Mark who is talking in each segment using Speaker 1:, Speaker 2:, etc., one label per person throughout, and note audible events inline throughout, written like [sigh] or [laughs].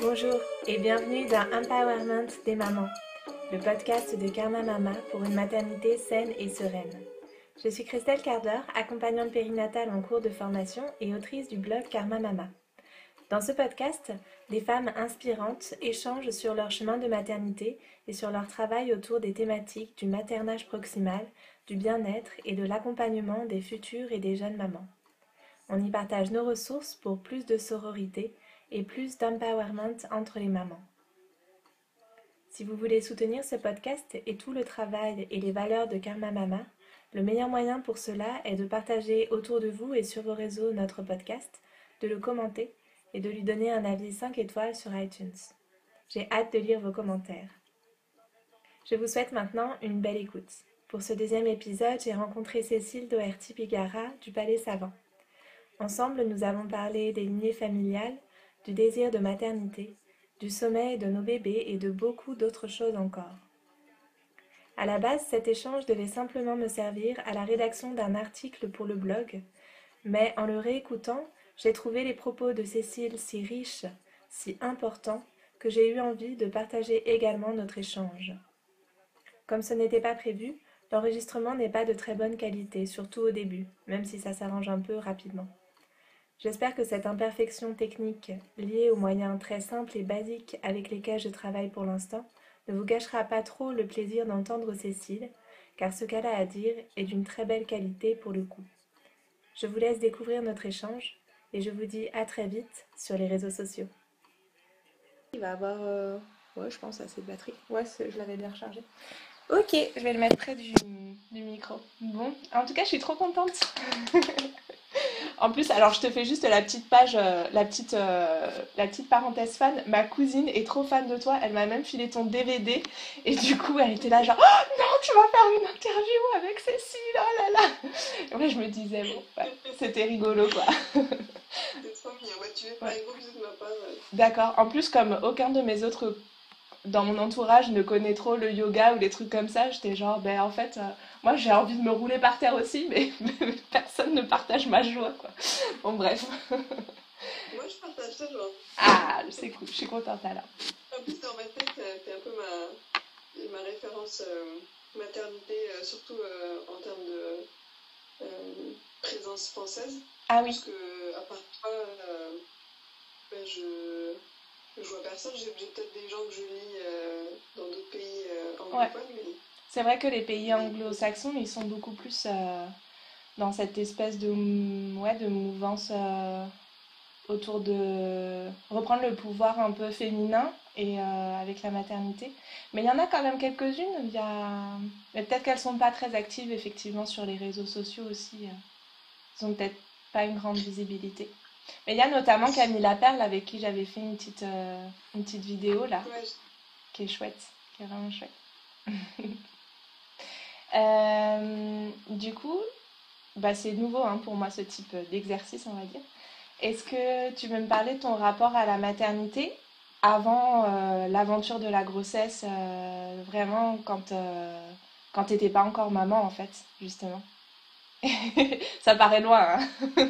Speaker 1: Bonjour et bienvenue dans Empowerment des mamans, le podcast de Karma Mama pour une maternité saine et sereine. Je suis Christelle Carder, accompagnante périnatale en cours de formation et autrice du blog Karma Mama. Dans ce podcast, des femmes inspirantes échangent sur leur chemin de maternité et sur leur travail autour des thématiques du maternage proximal, du bien-être et de l'accompagnement des futures et des jeunes mamans. On y partage nos ressources pour plus de sororité et plus d'empowerment entre les mamans. Si vous voulez soutenir ce podcast et tout le travail et les valeurs de Karma Mama, le meilleur moyen pour cela est de partager autour de vous et sur vos réseaux notre podcast, de le commenter et de lui donner un avis 5 étoiles sur iTunes. J'ai hâte de lire vos commentaires. Je vous souhaite maintenant une belle écoute. Pour ce deuxième épisode, j'ai rencontré Cécile Doherty Pigara du Palais Savant. Ensemble, nous avons parlé des lignées familiales, du désir de maternité, du sommeil de nos bébés et de beaucoup d'autres choses encore. À la base, cet échange devait simplement me servir à la rédaction d'un article pour le blog, mais en le réécoutant, j'ai trouvé les propos de Cécile si riches, si importants, que j'ai eu envie de partager également notre échange. Comme ce n'était pas prévu, l'enregistrement n'est pas de très bonne qualité, surtout au début, même si ça s'arrange un peu rapidement. J'espère que cette imperfection technique, liée aux moyens très simples et basiques avec lesquels je travaille pour l'instant, ne vous gâchera pas trop le plaisir d'entendre Cécile, car ce qu'elle a à dire est d'une très belle qualité pour le coup. Je vous laisse découvrir notre échange et je vous dis à très vite sur les réseaux sociaux. Il va avoir, euh, ouais, je pense, assez de batterie. Ouais, je l'avais bien rechargé. Ok, je vais le mettre près du, du micro. Bon, en tout cas, je suis trop contente. [laughs] En plus, alors je te fais juste la petite page, euh, la, petite, euh, la petite parenthèse fan. Ma cousine est trop fan de toi. Elle m'a même filé ton DVD. Et du coup, elle était là, genre, oh non, tu vas faire une interview avec Cécile. Oh là là. Et moi, je me disais, bon, c'était rigolo quoi.
Speaker 2: C'est trop bien. Ouais, tu veux de ma part.
Speaker 1: D'accord. En plus, comme aucun de mes autres dans mon entourage ne connaît trop le yoga ou des trucs comme ça, j'étais genre, ben en fait, euh, moi j'ai envie de me rouler par terre aussi, mais, [laughs] personne ne partage ma joie, quoi. Bon, bref.
Speaker 2: Moi je partage ta joie.
Speaker 1: Ah, c'est cool, je suis contente alors.
Speaker 2: En plus, dans ma tête, t'es un peu ma, ma référence euh, maternité, euh, surtout en termes de présence française.
Speaker 1: Ah oui.
Speaker 2: Parce que, à part toi, ben, je je vois personne, j'ai peut-être des gens que je lis euh, dans d'autres pays euh, anglophones. Mais...
Speaker 1: C'est vrai que les pays anglo-saxons, ils sont beaucoup plus euh, dans cette espèce de, ouais, de mouvance autour de reprendre le pouvoir un peu féminin et avec la maternité. Mais il y en a quand même quelques-unes. Il y a... Mais peut-être qu'elles sont pas très actives effectivement sur les réseaux sociaux aussi. Ils ont peut-être pas une grande visibilité. Mais il y a notamment Camille Laperle avec qui j'avais fait une petite, euh, une petite vidéo là, qui est chouette, qui est vraiment chouette. [laughs] Euh, du coup, bah, c'est nouveau hein, pour moi ce type d'exercice, on va dire. Est-ce que tu veux me parler de ton rapport à la maternité avant euh, l'aventure de la grossesse, vraiment quand, quand tu n'étais pas encore maman en fait, justement? [laughs] Ça paraît loin, hein [laughs]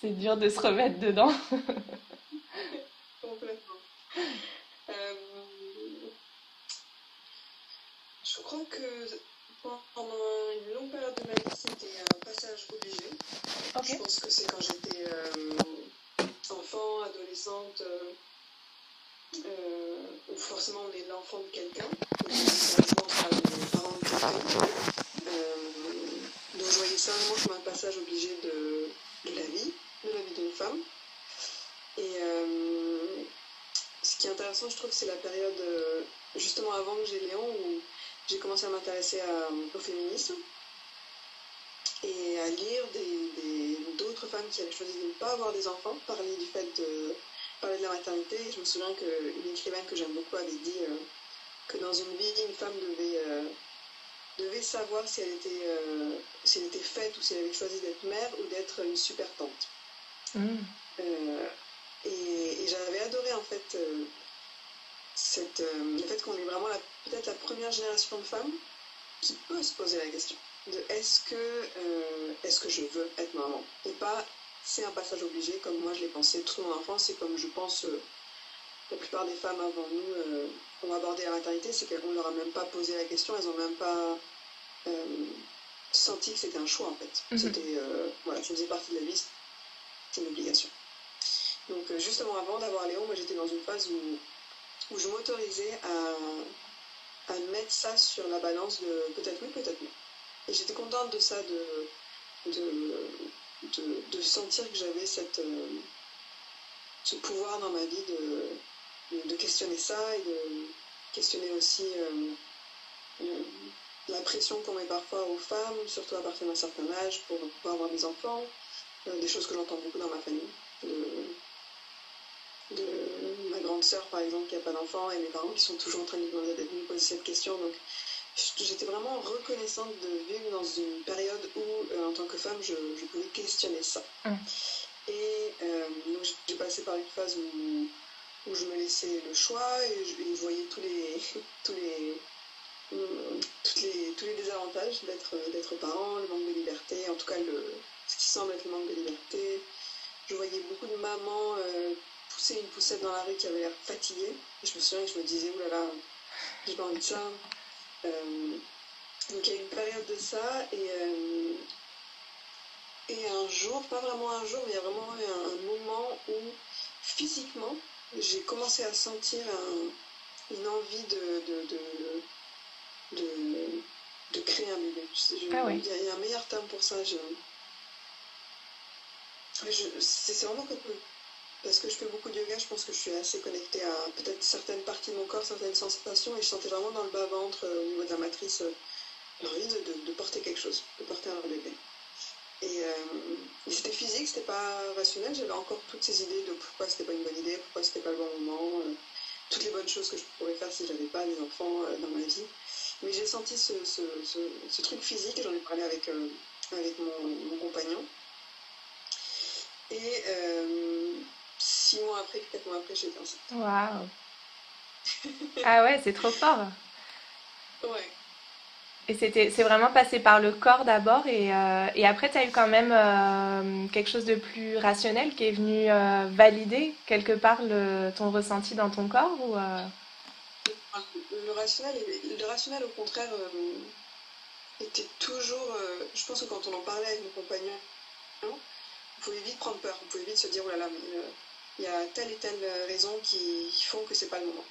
Speaker 1: c'est dur de se remettre dedans. [laughs]
Speaker 2: Complètement. Euh, je crois que pendant une longue période de ma vie, c'était un passage obligé. Je pense que c'est quand j'étais euh, enfant, adolescente, euh, où forcément on est l'enfant de quelqu'un. donc je voyais ça vraiment comme un passage obligé de, de la vie de la vie d'une femme. Et euh, ce qui est intéressant, je trouve, c'est la période euh, justement avant que j'ai Léon où j'ai commencé à m'intéresser au féminisme et à lire d'autres femmes qui avaient choisi de ne pas avoir des enfants, parler du fait de parler de la maternité. Et je me souviens qu'une écrivaine que j'aime beaucoup avait dit euh, que dans une vie, une femme devait devait savoir si elle, était, si elle était faite ou si elle avait choisi d'être mère ou d'être une super tante. Mm. Euh, et, j'avais adoré en fait euh, cette, euh, le fait qu'on est vraiment peut-être la première génération de femmes qui peut se poser la question de est-ce que, est-ce que je veux être maman et pas c'est un passage obligé comme moi je l'ai pensé toute mon enfance et comme je pense la plupart des femmes avant nous ont abordé la maternité, c'est qu'on ne leur a même pas posé la question, elles n'ont même pas senti que c'était un choix en fait. Mhm. C'était, voilà, ça faisait partie de la vie, c'est une obligation. Donc justement avant d'avoir Léon, moi j'étais dans une phase où, où je m'autorisais à, à mettre ça sur la balance de peut-être oui, peut-être non. Et j'étais contente de ça, de, de, de, sentir que j'avais cette, euh, ce pouvoir dans ma vie de, de, questionner ça et de questionner aussi euh, euh, la pression qu'on met parfois aux femmes, surtout à partir d'un certain âge, pour pouvoir avoir des enfants, des choses que j'entends beaucoup dans ma famille. De, grande sœur, par exemple, qui n'a pas d'enfant, et mes parents qui sont toujours en train de me poser cette question. Donc, j'étais vraiment reconnaissante de vivre dans une période où, euh, en tant que femme, je, pouvais questionner ça. Mm. Et euh, donc j'ai passé par une phase où, où, je me laissais le choix et je, voyais tous les, [laughs] tous les, mm, toutes les, tous les désavantages d'être, d'être parent, le manque de liberté, en tout cas le, ce qui semble être le manque de liberté. Je voyais beaucoup de mamans euh, une poussette dans la rue qui avait l'air fatiguée. Et je me souviens que je me disais, oulala, j'ai pas envie de ça. Euh, donc il y a une période de ça et, euh, et un jour, pas vraiment un jour, mais il y a vraiment un, un moment où physiquement j'ai commencé à sentir une envie de, de, de, créer un bébé.
Speaker 1: Ah
Speaker 2: il, y a, un meilleur terme pour ça. c'est vraiment comme parce que je fais beaucoup de yoga, je pense que je suis assez connectée à peut-être certaines parties de mon corps, certaines sensations, et je sentais vraiment dans le bas-ventre, euh, au niveau de la matrice, euh, l'envie de, porter quelque chose, de porter un bébé. Et, euh, c'était physique, c'était pas rationnel, j'avais encore toutes ces idées de pourquoi c'était pas une bonne idée, pourquoi c'était pas le bon moment, toutes les bonnes choses que je pourrais faire si j'avais pas des enfants dans ma vie. Mais j'ai senti ce, truc physique, j'en ai parlé avec, avec mon, mon, compagnon. Et six mois après, quatre mois après, j'étais enceinte.
Speaker 1: Waouh Ah ouais, c'est trop fort
Speaker 2: Ouais.
Speaker 1: Et c'était, c'est vraiment passé par le corps d'abord et, euh, et après, tu as eu quand même euh, quelque chose de plus rationnel qui est venu euh, valider quelque part le, ton ressenti dans ton corps ou,
Speaker 2: le, rationnel, le rationnel, au contraire, était toujours... je pense que quand on en parlait avec mon compagnon, on pouvait vite prendre peur, on pouvait vite se dire, oh là là, il y a telle et telle raison qui font que c'est pas le moment.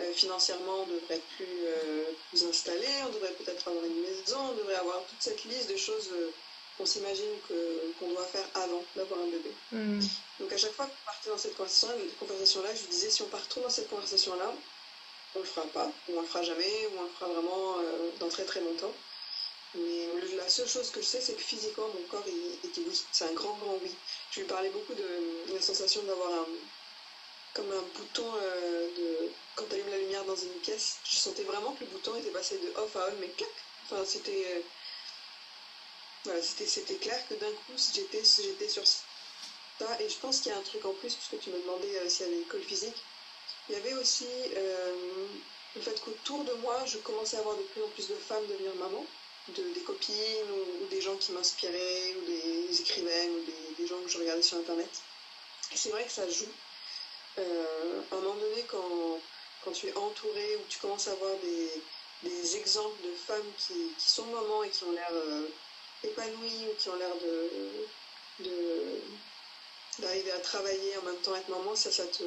Speaker 2: Euh, financièrement, on devrait être plus, euh, plus installé, on devrait peut-être avoir une maison, on devrait avoir toute cette liste de choses euh, qu'on s'imagine qu'on doit faire avant d'avoir un bébé. Hmm. Donc à chaque fois qu'on partait dans cette conversation-là, je lui disais si on part trop dans cette conversation-là, on le fera pas, ou on le fera jamais, ou on le fera vraiment dans très très longtemps. Mais la seule chose que je sais, c'est que physiquement, mon corps, il, dit oui. C'est un grand, grand oui. Je lui parlais beaucoup de, la sensation d'avoir un, comme un bouton euh, de. Quand tu allumes la lumière dans une pièce, je sentais vraiment que le bouton était passé de off à on, mais clac Enfin, c'était. Euh, voilà, c'était clair que d'un coup, j'étais j'étais sur ça. Et je pense qu'il y a un truc en plus, puisque tu me demandais euh, s'il y avait une école physique. Il y avait aussi le fait qu'autour de moi, je commençais à avoir de plus en plus de femmes devenir maman de, des copines ou, des gens qui m'inspiraient, ou des, écrivaines, ou des, gens que je regardais sur Internet. Et c'est vrai que ça joue. Euh, à un moment donné, quand, quand tu es entouré, ou tu commences à voir des, des exemples de femmes qui, qui, sont maman et qui ont l'air euh, épanouies, ou qui ont l'air de, d'arriver à travailler en même temps être maman, ça, ça te...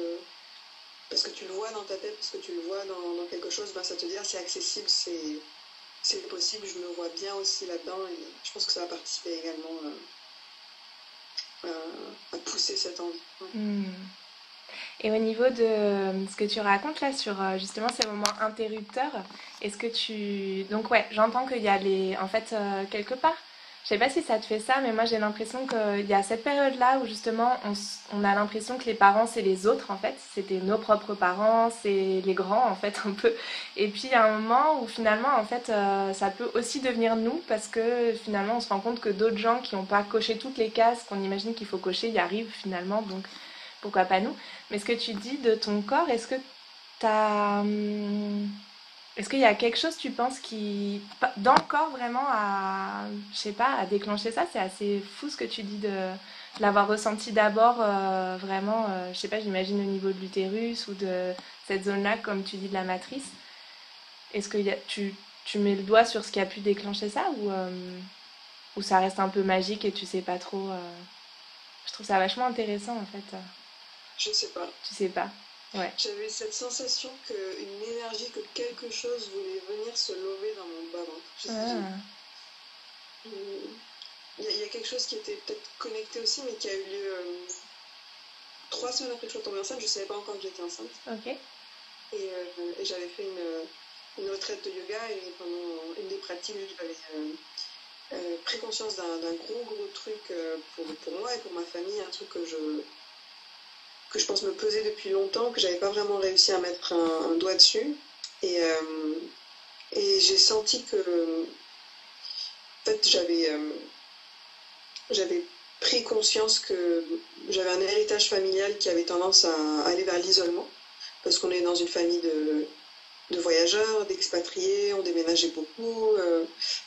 Speaker 2: Parce que tu le vois dans ta tête, parce que tu le vois dans, dans quelque chose, ben, ça te dit, ah, c'est accessible, c'est c'est possible, je me vois bien aussi là-dedans et je pense que ça va participer également euh, à, pousser cette envie.
Speaker 1: Hmm. Et au niveau de ce que tu racontes là sur euh, justement ces moments interrupteurs, est-ce que tu... Donc ouais, j'entends qu'il y a les... En fait, euh, quelque part, je sais pas si ça te fait ça, mais moi j'ai l'impression qu'il y a cette période-là où justement on, a l'impression que les parents c'est les autres en fait, c'était nos propres parents, c'est les grands en fait [laughs] un peu. Et puis il y a un moment où finalement en fait euh, ça peut aussi devenir nous parce que finalement on se rend compte que d'autres gens qui n'ont pas coché toutes les cases qu'on imagine qu'il faut cocher y arrivent finalement, donc pourquoi pas nous? Mais ce que tu dis de ton corps, est-ce que tu as... Hum, est-ce qu'il y a quelque chose, tu penses, qui, dans le corps, vraiment, à, je sais pas, à déclencher ça? C'est assez fou ce que tu dis de, l'avoir ressenti d'abord vraiment, je sais pas, j'imagine au niveau de l'utérus ou de cette zone-là, comme tu dis, de la matrice. Est-ce que tu, tu mets le doigt sur ce qui a pu déclencher ça ou, ou ça reste un peu magique et tu sais pas trop Je trouve ça vachement intéressant en fait.
Speaker 2: Je sais pas.
Speaker 1: Tu sais pas. Ouais.
Speaker 2: J'avais cette sensation qu'une énergie, que quelque chose voulait venir se lever dans mon bas ventre. Il y, a quelque chose qui était peut-être connecté aussi, mais qui a eu lieu euh, trois semaines après que je sois tombée enceinte. Je ne savais pas encore que j'étais enceinte. Et, euh, et j'avais fait une, une, retraite de yoga et pendant une des pratiques, j'avais euh, pris conscience d'un gros, gros truc pour, pour, moi et pour ma famille, un truc que je, que je pense me pesait depuis longtemps, que j'avais pas vraiment réussi à mettre un, doigt dessus. Et, et j'ai senti que en fait, j'avais euh, j'avais pris conscience que j'avais un héritage familial qui avait tendance à aller vers l'isolement, parce qu'on est dans une famille de, de voyageurs, d'expatriés, on déménageait beaucoup, euh,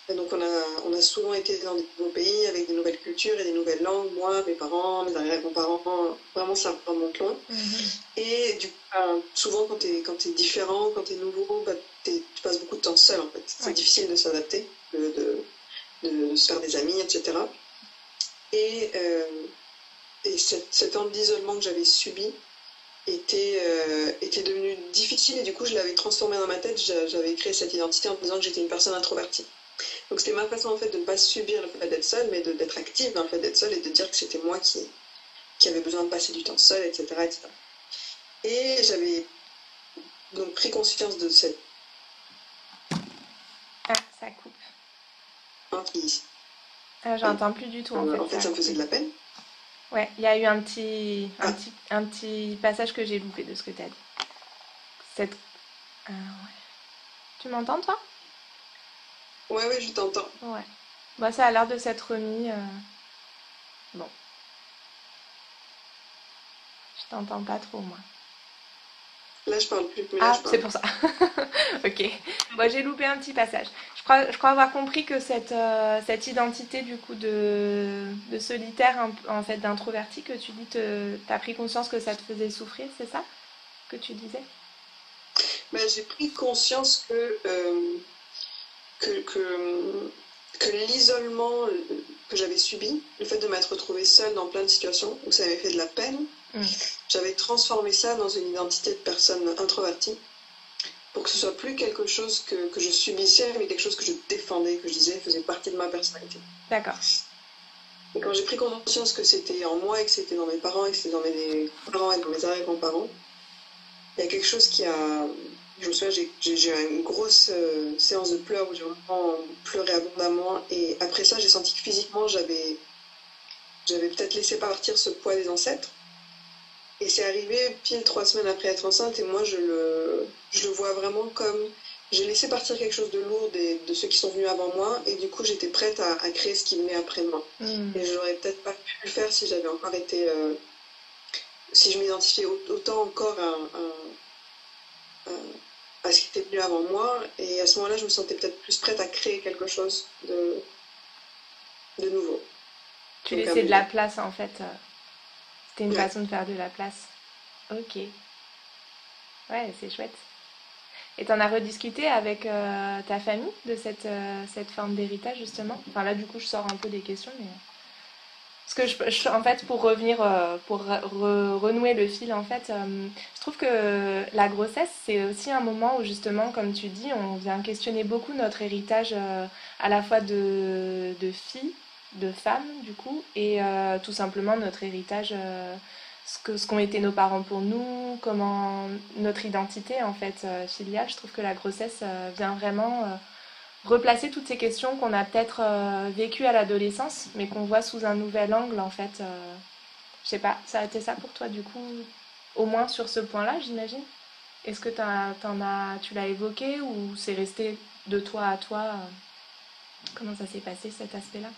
Speaker 2: donc on a, on a souvent été dans des nouveaux pays avec des nouvelles cultures et des nouvelles langues, moi, mes parents, mes arrière-grands-parents, vraiment ça remonte loin. Mm-hmm. Et du coup, ben, souvent quand tu es, quand es différent, quand tu es nouveau, bah, tu passes beaucoup de temps seul en fait. C'est difficile de s'adapter, de, de se faire des amis, etc. Et, euh, et cet, temps d'isolement que j'avais subi était, euh, était devenu difficile et du coup je l'avais transformé dans ma tête, j'avais créé cette identité en disant que j'étais une personne introvertie. Donc c'était ma façon en fait de ne pas subir le fait d'être seule, mais d'être active dans le fait d'être seule et de dire que c'était moi qui, qui avait besoin de passer du temps seule, etc. etc. Et j'avais donc pris conscience de cette...
Speaker 1: Ah, ça coupe.
Speaker 2: Ah,
Speaker 1: J'entends plus du tout en
Speaker 2: fait.
Speaker 1: En
Speaker 2: fait, ça me faisait de la peine.
Speaker 1: Ouais, il y a eu un petit, un, ah. petit, un petit passage que j'ai loupé de ce que tu as dit. Cette... Ah, ouais. Tu m'entends toi?
Speaker 2: Ouais, ouais, je t'entends.
Speaker 1: Ouais. Bah, ça a l'air de s'être remis. Euh, bon. Je t'entends pas trop, moi.
Speaker 2: Là, je parle plus.
Speaker 1: ah, c'est pour ça. [laughs] ok. Moi, j'ai loupé un petit passage. Je crois, je crois avoir compris que cette, euh, cette identité du coup de, de solitaire, en fait, d'introverti, que tu dis, tu as pris conscience que ça te faisait souffrir, c'est ça que tu disais?
Speaker 2: Ben, J'ai pris conscience que, euh, que, que, que l'isolement que j'avais subi, le fait de m'être retrouvée seule dans plein de situations où ça m'avait fait de la peine, Mm. J'avais transformé ça dans une identité de personne introvertie pour que ce soit plus quelque chose que, que, je subissais, mais quelque chose que je défendais, que je disais faisait partie de ma personnalité.
Speaker 1: D'accord.
Speaker 2: Et quand j'ai pris conscience que c'était en moi et que c'était dans mes parents et que c'était dans mes parents et dans mes arrière-grands-parents, il y a quelque chose qui a. Je me souviens, j'ai eu une grosse euh, séance de pleurs où j'ai vraiment pleuré abondamment. Et après ça, j'ai senti que physiquement, j'avais peut-être laissé partir ce poids des ancêtres. Et c'est arrivé pile trois semaines après être enceinte et moi je le, je le vois vraiment comme j'ai laissé partir quelque chose de lourd de ceux qui sont venus avant moi et du coup j'étais prête à, créer ce qui venait après moi. Mm. Et j'aurais peut-être pas pu le faire si j'avais encore été... Euh, si je m'identifiais autant encore à, à, ce qui était venu avant moi. Et à ce moment-là je me sentais peut-être plus prête à créer quelque chose de, de nouveau.
Speaker 1: Tu laissais de la place en fait. C'était une façon de faire de la place. Ok. Ouais, c'est chouette. Et t'en as rediscuté avec euh, ta famille de cette, euh, cette forme d'héritage, justement? Enfin, là, du coup, je sors un peu des questions, mais. Parce que, je, en fait, pour revenir, euh, pour renouer le fil, en fait, je trouve que la grossesse, c'est aussi un moment où, justement, comme tu dis, on vient questionner beaucoup notre héritage à la fois de, de filles de femmes, du coup, et euh, tout simplement notre héritage, euh, ce qu'ont ce qu'ont été nos parents pour nous, comment notre identité, en fait, euh, filiale. Je trouve que la grossesse vient vraiment replacer toutes ces questions qu'on a peut-être vécues à l'adolescence, mais qu'on voit sous un nouvel angle, en fait. je sais pas, ça a été ça pour toi, du coup, au moins sur ce point-là, j'imagine? Est-ce que en as, tu l'as évoqué ou c'est resté de toi à toi? Comment ça s'est passé cet aspect-là?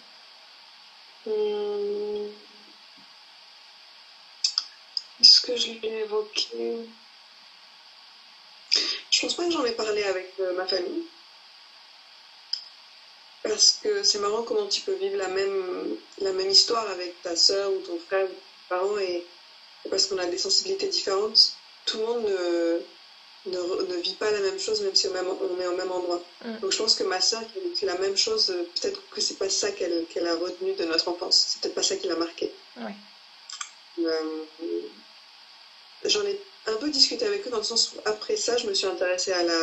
Speaker 2: Hum. Est-ce que je l'ai évoqué? Je pense pas que j'en ai parlé avec euh, ma famille. Parce que c'est marrant comment tu peux vivre la même, la même histoire avec ta soeur ou ton frère ou tes parents et parce qu'on a des sensibilités différentes, tout le monde ne, ne, vit pas la même chose même si on, est au même endroit. Mm. Donc je pense que ma soeur qui a vécu la même chose, peut-être que c'est pas ça qu'elle a retenu de notre enfance, c'est peut-être pas ça qui l'a marqué. Euh, j'en ai un peu discuté avec eux dans le sens où après ça, je me suis intéressée à la,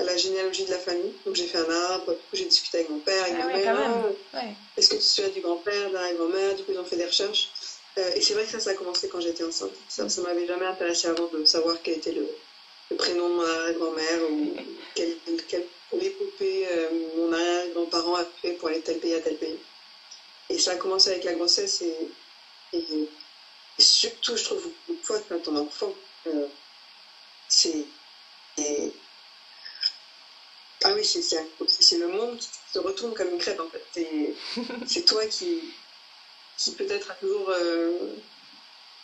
Speaker 2: la généalogie de la famille. Donc j'ai fait un arbre, j'ai discuté avec mon père, avec ah ma mère. Est-ce que tu te souviens du grand-père, de la grand-mère? Du coup ils ont fait des recherches. Euh, et c'est vrai que ça, ça a commencé quand j'étais enceinte. Ça ne m'avait jamais intéressé avant de savoir quel était le, prénom de ma grand-mère ou quelle, quelle euh, mon arrière-grand-parent a fait pour aller tel pays à tel pays. Et ça a commencé avec la grossesse et, surtout, je trouve, une fois quand ton enfant, euh, c'est ah oui, c'est le monde qui se retourne comme une crêpe en fait. C'est [laughs] toi qui, qui peut-être a toujours euh,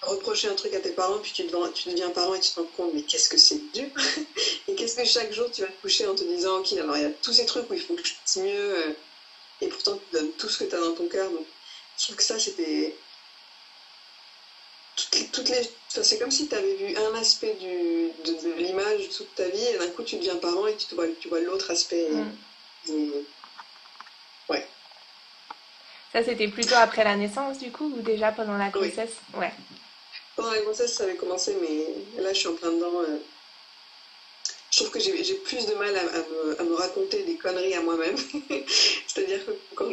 Speaker 2: reproché un truc à tes parents, puis tu, deviens, tu deviens parent et tu te rends compte, mais qu'est-ce que c'est dur [laughs] Et qu'est-ce que chaque jour tu vas te coucher en te disant, ok, alors il y a tous ces trucs où il faut que je fasse mieux, euh, et pourtant tu donnes tout ce que tu as dans ton cœur. Donc je trouve que ça c'était toutes les, c'est comme si tu avais vu un aspect du, de, l'image toute ta vie et d'un coup tu deviens parent et tu, vois, tu vois l'autre aspect. Mm.
Speaker 1: ouais. Ça c'était plutôt après la naissance du coup ou déjà pendant la grossesse? Ouais.
Speaker 2: Pendant la grossesse ça avait commencé mais là je suis en plein dedans. Euh. Je trouve que j'ai plus de mal à, me, raconter des conneries à moi-même. [laughs] C'est-à-dire que quand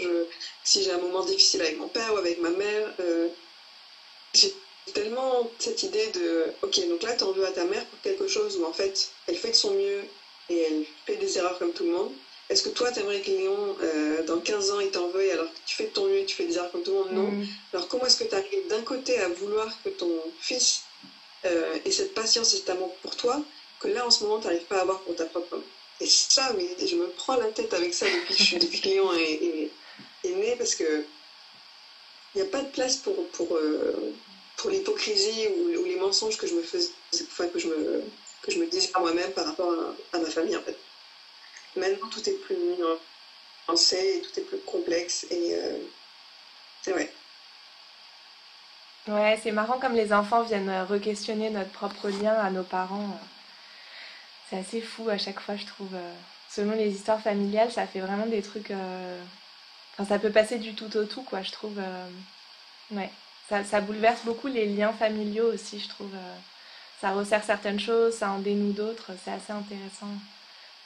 Speaker 2: si j'ai un moment difficile avec mon père ou avec ma mère, euh, j'ai tellement cette idée de ok donc là t'en veux à ta mère pour quelque chose où en fait elle fait de son mieux et elle fait des erreurs comme tout le monde est-ce que toi t'aimerais que Léon euh, dans 15 ans il t'en veuille alors que tu fais de ton mieux et tu fais des erreurs comme tout le monde? Non mm. alors comment est-ce que tu arrives d'un côté à vouloir que ton fils euh, ait cette patience et cet amour pour toi que là en ce moment t'arrives pas à avoir pour ta propre et ça mais je me prends la tête avec ça depuis que, je, depuis que Léon est, né parce que il n'y a pas de place pour, pour euh, pour l'hypocrisie ou, les mensonges que je me faisais, que je me, que je me disais à moi-même par rapport à, ma famille en fait. Maintenant tout est plus nuancé et tout est plus complexe et euh, ouais.
Speaker 1: Ouais, c'est marrant comme les enfants viennent re-questionner notre propre lien à nos parents. C'est assez fou à chaque fois, je trouve. Selon les histoires familiales, ça fait vraiment des trucs. Euh, enfin, ça peut passer du tout au tout, quoi, je trouve. Euh, ouais ça, bouleverse beaucoup les liens familiaux aussi, je trouve. Euh, ça resserre certaines choses, ça en dénoue d'autres. C'est assez intéressant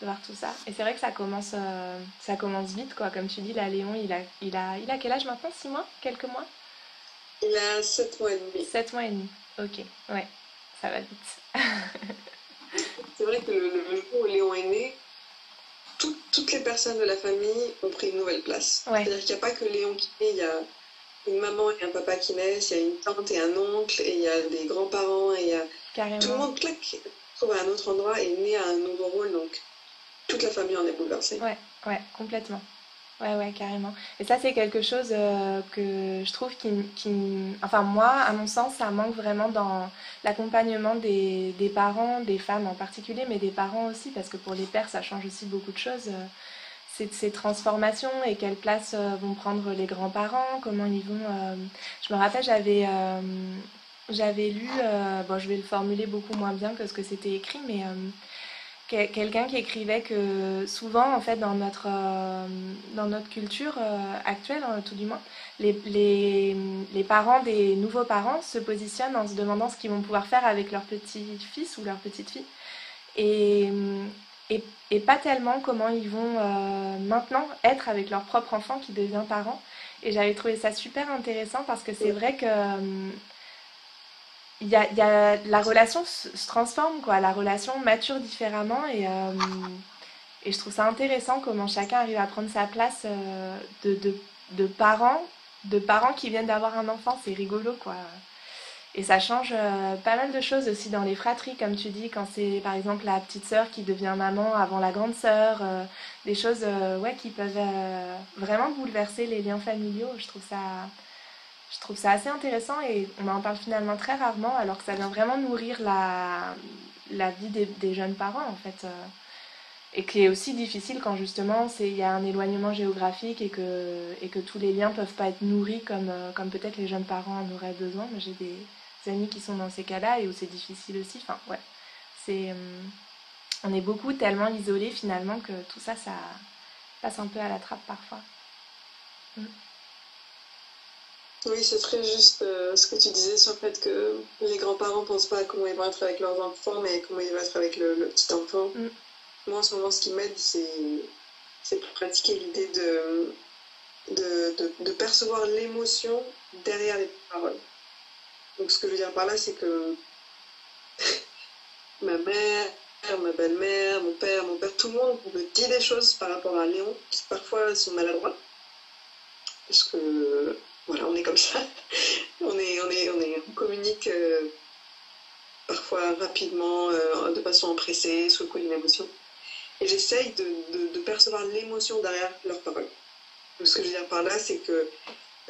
Speaker 1: de voir tout ça. Et c'est vrai que ça commence, euh, ça commence vite, quoi. Comme tu dis, là, Léon, il a, il a, il a quel âge maintenant? 6 mois? Quelques mois?
Speaker 2: Il a 7 mois et demi.
Speaker 1: 7 mois et demi, ok. Ouais, ça va vite. [laughs]
Speaker 2: c'est vrai que le, jour où Léon est né, toutes les personnes de la famille ont pris une nouvelle place. C'est-à-dire qu'il n'y a pas que Léon qui est, il y a une maman et un papa qui naissent, il y a une tante et un oncle, et il y a des grands-parents, et il y a tout le monde claque, trouve à un autre endroit et né à un nouveau rôle, donc toute la famille en est bouleversée.
Speaker 1: Ouais, ouais, complètement. Ouais, ouais, carrément. Et ça, c'est quelque chose euh, que je trouve qui, qui, Enfin, moi, à mon sens, ça manque vraiment dans l'accompagnement des, des, parents, des femmes en particulier, mais des parents aussi, parce que pour les pères, ça change aussi beaucoup de choses. Euh, ces, transformations et quelle place euh, vont prendre les grands-parents, comment ils vont... Je me rappelle, j'avais j'avais lu, bon je vais le formuler beaucoup moins bien que ce que c'était écrit, mais quelqu'un qui écrivait que souvent en fait dans notre, dans notre culture actuelle, hein, tout du moins, les, les, les, parents des nouveaux parents se positionnent en se demandant ce qu'ils vont pouvoir faire avec leur petit-fils ou leur petite-fille. Et, et, et, pas tellement comment ils vont euh, maintenant être avec leur propre enfant qui devient parent. Et j'avais trouvé ça super intéressant parce que c'est vrai que euh, il y a, la relation se, transforme, quoi. La relation mature différemment et, euh, et je trouve ça intéressant comment chacun arrive à prendre sa place de, de, de parents, de parents qui viennent d'avoir un enfant. C'est rigolo, quoi. Et ça change euh, pas mal de choses aussi dans les fratries, comme tu dis, quand c'est par exemple la petite sœur qui devient maman avant la grande sœur, euh, des choses euh, ouais, qui peuvent vraiment bouleverser les liens familiaux. Je trouve, ça, je trouve ça assez intéressant et on en parle finalement très rarement, alors que ça vient vraiment nourrir la, la vie des, jeunes parents en fait. et qui est aussi difficile quand justement il y a un éloignement géographique et que, et que tous les liens peuvent pas être nourris comme, euh, comme peut-être les jeunes parents en auraient besoin. J'ai des amis qui sont dans ces cas-là et où c'est difficile aussi. Enfin, ouais, c'est, euh, on est beaucoup tellement isolés finalement que tout ça, ça passe un peu à la trappe parfois. Mm.
Speaker 2: Oui, c'est très juste euh, ce que tu disais sur le fait que les grands-parents ne pensent pas à comment ils vont être avec leurs enfants, mais comment ils vont être avec le, petit enfant. Mm. Moi, en ce moment, ce qui m'aide, c'est, c'est pour pratiquer l'idée de, de, de, percevoir l'émotion derrière les paroles. Donc, ce que je veux dire par là, c'est que [laughs] ma mère, ma belle-mère, mon père, mon père, tout le monde me dit des choses par rapport à Léon qui parfois sont maladroits. Parce que, comme ça. on, est, on, est, on, est, on communique euh, parfois rapidement, euh, de façon empressée, sous le coup d'une émotion. Et j'essaye de, percevoir l'émotion derrière leurs paroles. ce que je veux dire par là, c'est que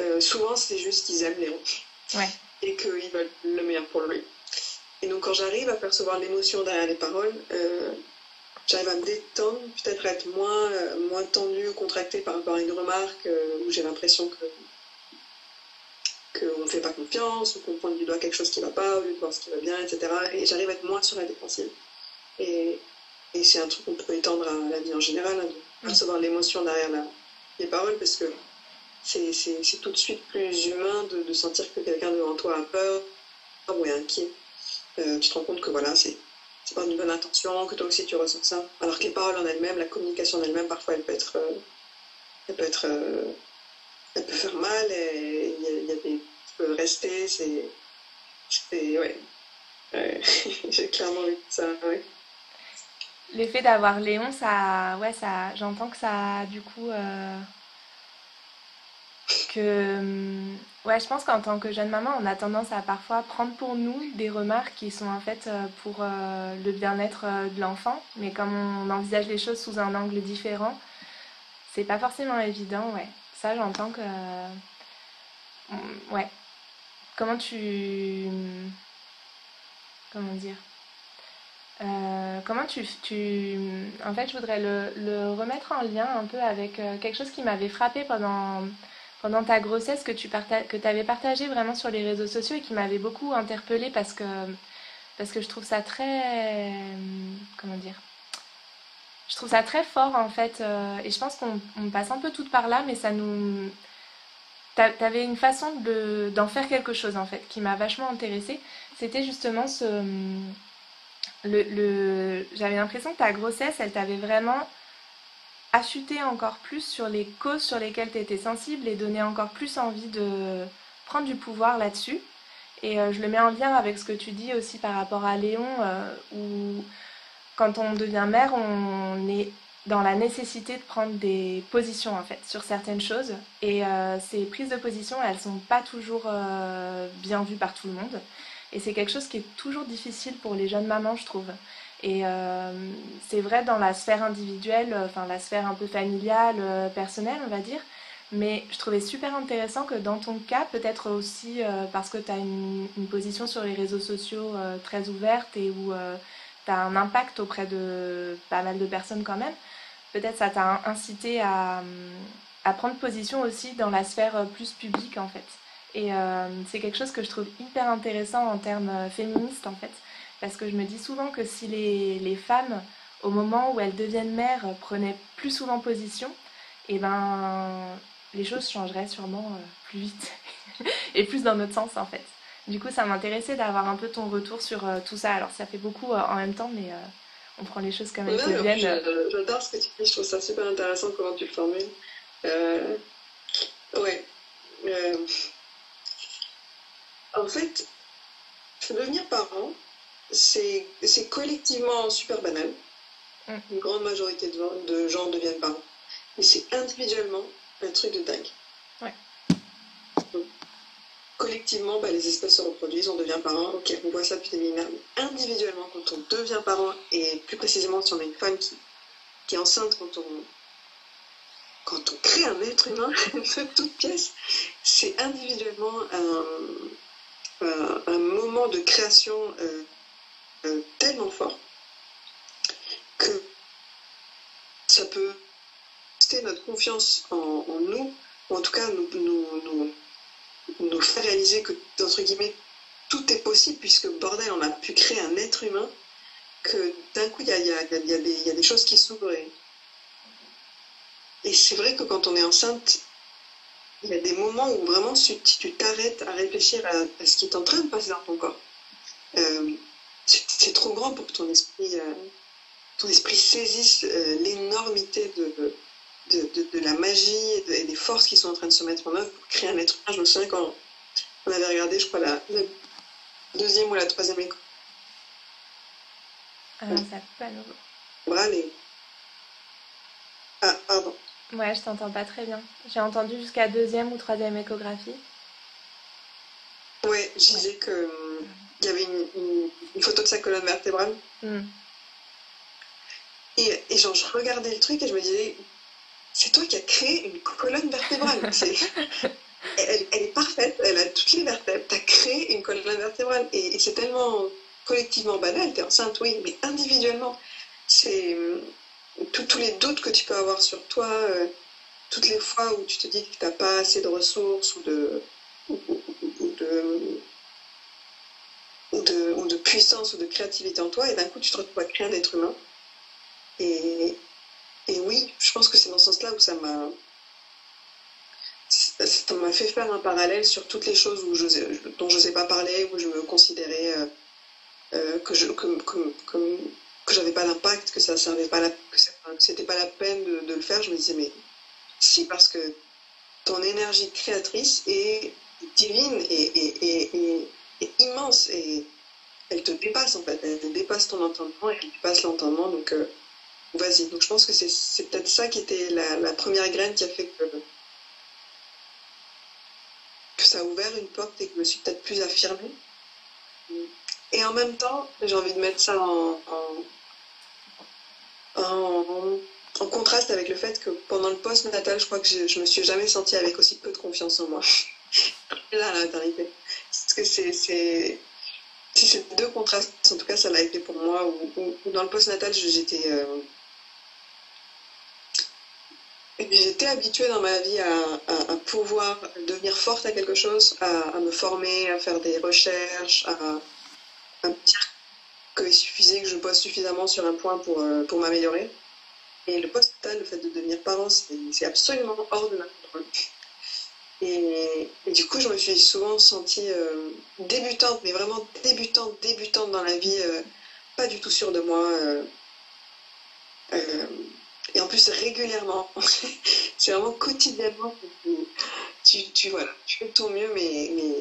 Speaker 2: euh, souvent, c'est juste qu'ils aiment Léon. Ouais. Et qu'ils veulent le meilleur pour lui. Et donc, quand j'arrive à percevoir l'émotion derrière les paroles, j'arrive à me détendre, peut-être être moins, euh, moins tendue ou contractée par rapport à une remarque où j'ai l'impression que fait pas confiance ou qu'on pointe du doigt quelque chose qui ne va pas au lieu de voir ce qui va bien, etc. Et j'arrive à être moins sur la défensive. Et, et c'est un truc qu'on peut étendre à la vie en général, hein, de percevoir l'émotion derrière les paroles, parce que c'est tout de suite plus humain de, sentir que quelqu'un devant toi a peur ou est inquiet. Euh, tu te rends compte que voilà, c'est pas une bonne intention, que toi aussi tu ressens ça. Alors que les paroles en elles-mêmes, la communication en elle-même, parfois elle peut être. Euh, elle peut être. Euh, elle peut faire mal, et il y, a des. Peux rester, c'est. Ouais. ouais. [laughs] J'ai clairement vu ça, ouais
Speaker 1: l'effet d'avoir Léon, ça, ouais, ça, j'entends que ça, du coup, euh, que, hum, ouais, je pense qu'en tant que jeune maman, on a tendance à parfois prendre pour nous des remarques qui sont en fait euh, pour euh, le bien-être de l'enfant, mais comme on envisage les choses sous un angle différent, c'est pas forcément évident, ouais. Ça, j'entends que, ouais. Comment tu, comment dire? Euh, comment tu, tu, En fait, je voudrais le, remettre en lien un peu avec euh, quelque chose qui m'avait frappé pendant, pendant ta grossesse, que tu que avais partagé vraiment sur les réseaux sociaux et qui m'avait beaucoup interpellée parce que, parce que je trouve ça très... Comment dire Je trouve ça très fort en fait. Euh, et je pense qu'on passe un peu tout par là, mais ça nous... T'avais une façon d'en faire quelque chose en fait qui m'a vachement intéressée. C'était justement ce le, j'avais l'impression que ta grossesse, elle t'avait vraiment affûté encore plus sur les causes sur lesquelles tu étais sensible et donné encore plus envie de prendre du pouvoir là-dessus. Et euh, je le mets en lien avec ce que tu dis aussi par rapport à Léon, euh, où quand on devient mère, on est dans la nécessité de prendre des positions en fait sur certaines choses. Et euh, ces prises de position, elles sont pas toujours bien vues par tout le monde. Et c'est quelque chose qui est toujours difficile pour les jeunes mamans, je trouve. Et euh, c'est vrai dans la sphère individuelle, enfin la sphère un peu familiale, euh, personnelle, on va dire. Mais je trouvais super intéressant que dans ton cas, peut-être aussi euh, parce que tu as une, position sur les réseaux sociaux très ouverte et où tu as un impact auprès de pas mal de personnes quand même, peut-être ça t'a incité à, à, prendre position aussi dans la sphère plus publique en fait. Et euh, c'est quelque chose que je trouve hyper intéressant en termes euh, féministes en fait. Parce que je me dis souvent que si les, femmes, au moment où elles deviennent mères, prenaient plus souvent position, et eh ben les choses changeraient sûrement euh, plus vite [laughs] et plus dans notre sens en fait. Du coup, ça m'intéressait d'avoir un peu ton retour sur tout ça. Alors, ça fait beaucoup en même temps, mais on prend les choses comme elles
Speaker 2: viennent. J'adore ce que tu dis, je trouve ça super intéressant comment tu le formules. ouais. En fait, devenir parent, c'est collectivement super banal. Mm. Une grande majorité de, gens deviennent parents. Mais c'est individuellement un truc de dingue. Collectivement, bah, les espèces se reproduisent, on devient parent. Ok, on voit ça depuis des millénaires. Mais individuellement, quand on devient parent, et plus précisément si on a une femme qui, qui est enceinte quand on, quand on crée un être humain [laughs] de toute pièce, c'est individuellement un un, moment de création euh, euh, tellement fort que ça peut booster notre confiance en, nous, ou en tout cas nous, faire réaliser que, entre guillemets, tout est possible, puisque bordel, on a pu créer un être humain, que d'un coup, il y a, y, a, y a, des choses qui s'ouvrent. Et, c'est vrai que quand on est enceinte, il y a des moments où vraiment, tu t'arrêtes à réfléchir à, ce qui est en train de passer dans ton corps, euh, c'est trop grand pour que ton esprit, euh, ton esprit saisisse euh, l'énormité de, la magie et, des forces qui sont en train de se mettre en œuvre pour créer un être humain. Je me souviens quand on avait regardé, je crois, la, deuxième ou la troisième école.
Speaker 1: Ah, ça pas
Speaker 2: Voilà les... Ah, pardon.
Speaker 1: Ouais, je t'entends pas très bien. J'ai entendu jusqu'à deuxième ou troisième échographie.
Speaker 2: Ouais, je disais que il y avait une, photo de sa colonne vertébrale. Hmm. Et, et, genre, je regardais le truc et je me disais, c'est toi qui as créé une colonne vertébrale. [laughs] elle, est parfaite, elle a toutes les vertèbres. Tu as créé une colonne vertébrale. Et, c'est tellement collectivement banal, tu es enceinte, oui, mais individuellement, c'est tous les doutes que tu peux avoir sur toi, euh, toutes les fois où tu te dis que tu n'as pas assez de ressources ou de, ou, de, ou, de, puissance ou de créativité en toi, et d'un coup tu te retrouves à créer un être humain. Et, et oui, je pense que c'est dans ce sens-là où ça m'a ça m'a fait faire un parallèle sur toutes les choses dont je n'osais pas parler, où je me considérais euh, euh, que je que, j'avais pas d'impact, que ça servait pas la, pas la peine de, le faire. Je me disais mais si parce que ton énergie créatrice est divine et, immense et elle te dépasse en fait, elle dépasse ton entendement et elle dépasse l'entendement donc euh, vas-y. Donc je pense que c'est peut-être ça qui était la, première graine qui a fait que, ça a ouvert une porte et que je me suis peut-être plus affirmée. Et en même temps, j'ai envie de mettre ça en, en, contraste avec le fait que pendant le post-natal, je crois que je, je me suis jamais sentie avec aussi peu de confiance en moi. [laughs] Là, la maternité. Parce que c'est si c'est deux contrastes, en tout cas ça l'a été pour moi, ou, dans le post-natal j'étais euh, J'étais habituée dans ma vie à, pouvoir devenir forte à quelque chose, à, me former, à faire des recherches, à, me dire qu'il suffisait que je bosse suffisamment sur un point pour, euh, pour m'améliorer. Et le post le fait de devenir parent, c'est absolument hors de ma contrôle. Et, du coup, je me suis souvent sentie euh, débutante, mais vraiment débutante, débutante dans la vie, euh, pas du tout sûre de moi. Et en plus, régulièrement. [laughs] c'est vraiment quotidiennement tu, tu, voilà, tu fais ton mieux, mais. mais...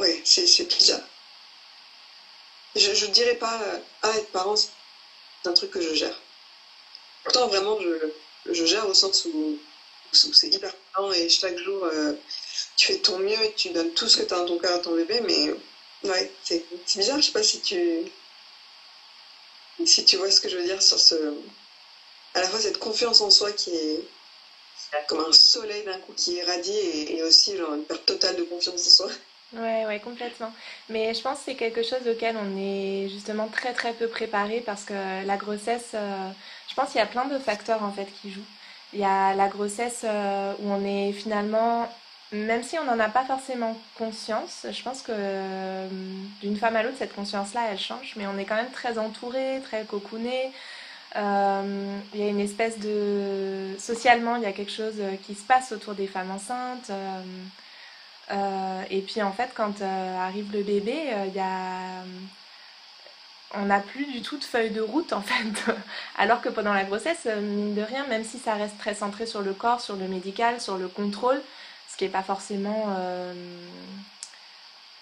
Speaker 2: Ouais, c'est bizarre. Je ne dirais pas, euh, être parent, c'est un truc que je gère. Pourtant, vraiment, je, je gère au sens où, c'est hyper important et chaque jour, euh, tu fais ton mieux et tu donnes tout ce que tu as dans ton cœur à ton bébé, mais ouais, c'est bizarre, je sais pas si tu [laughs] si tu vois ce que je veux dire sur ce. À la fois cette confiance en soi qui est comme un soleil d'un coup qui irradie et, et aussi genre, une perte totale de confiance en soi.
Speaker 1: Ouais, ouais, complètement. Mais je pense que c'est quelque chose auquel on est justement très très peu préparé parce que la grossesse, euh, je pense qu'il y a plein de facteurs en fait qui jouent. Il y a la grossesse euh, où on est finalement même si on n'en a pas forcément conscience, je pense que euh, d'une femme à l'autre, cette conscience-là, elle change, mais on est quand même très entouré, très cocooné. Euh, il y a une espèce de... Socialement, il y a quelque chose qui se passe autour des femmes enceintes. Euh, et puis en fait, quand arrive le bébé, il y a... On n'a plus du tout de feuille de route en fait. [laughs] Alors que pendant la grossesse, mine de rien, même si ça reste très centré sur le corps, sur le médical, sur le contrôle, pas forcément euh,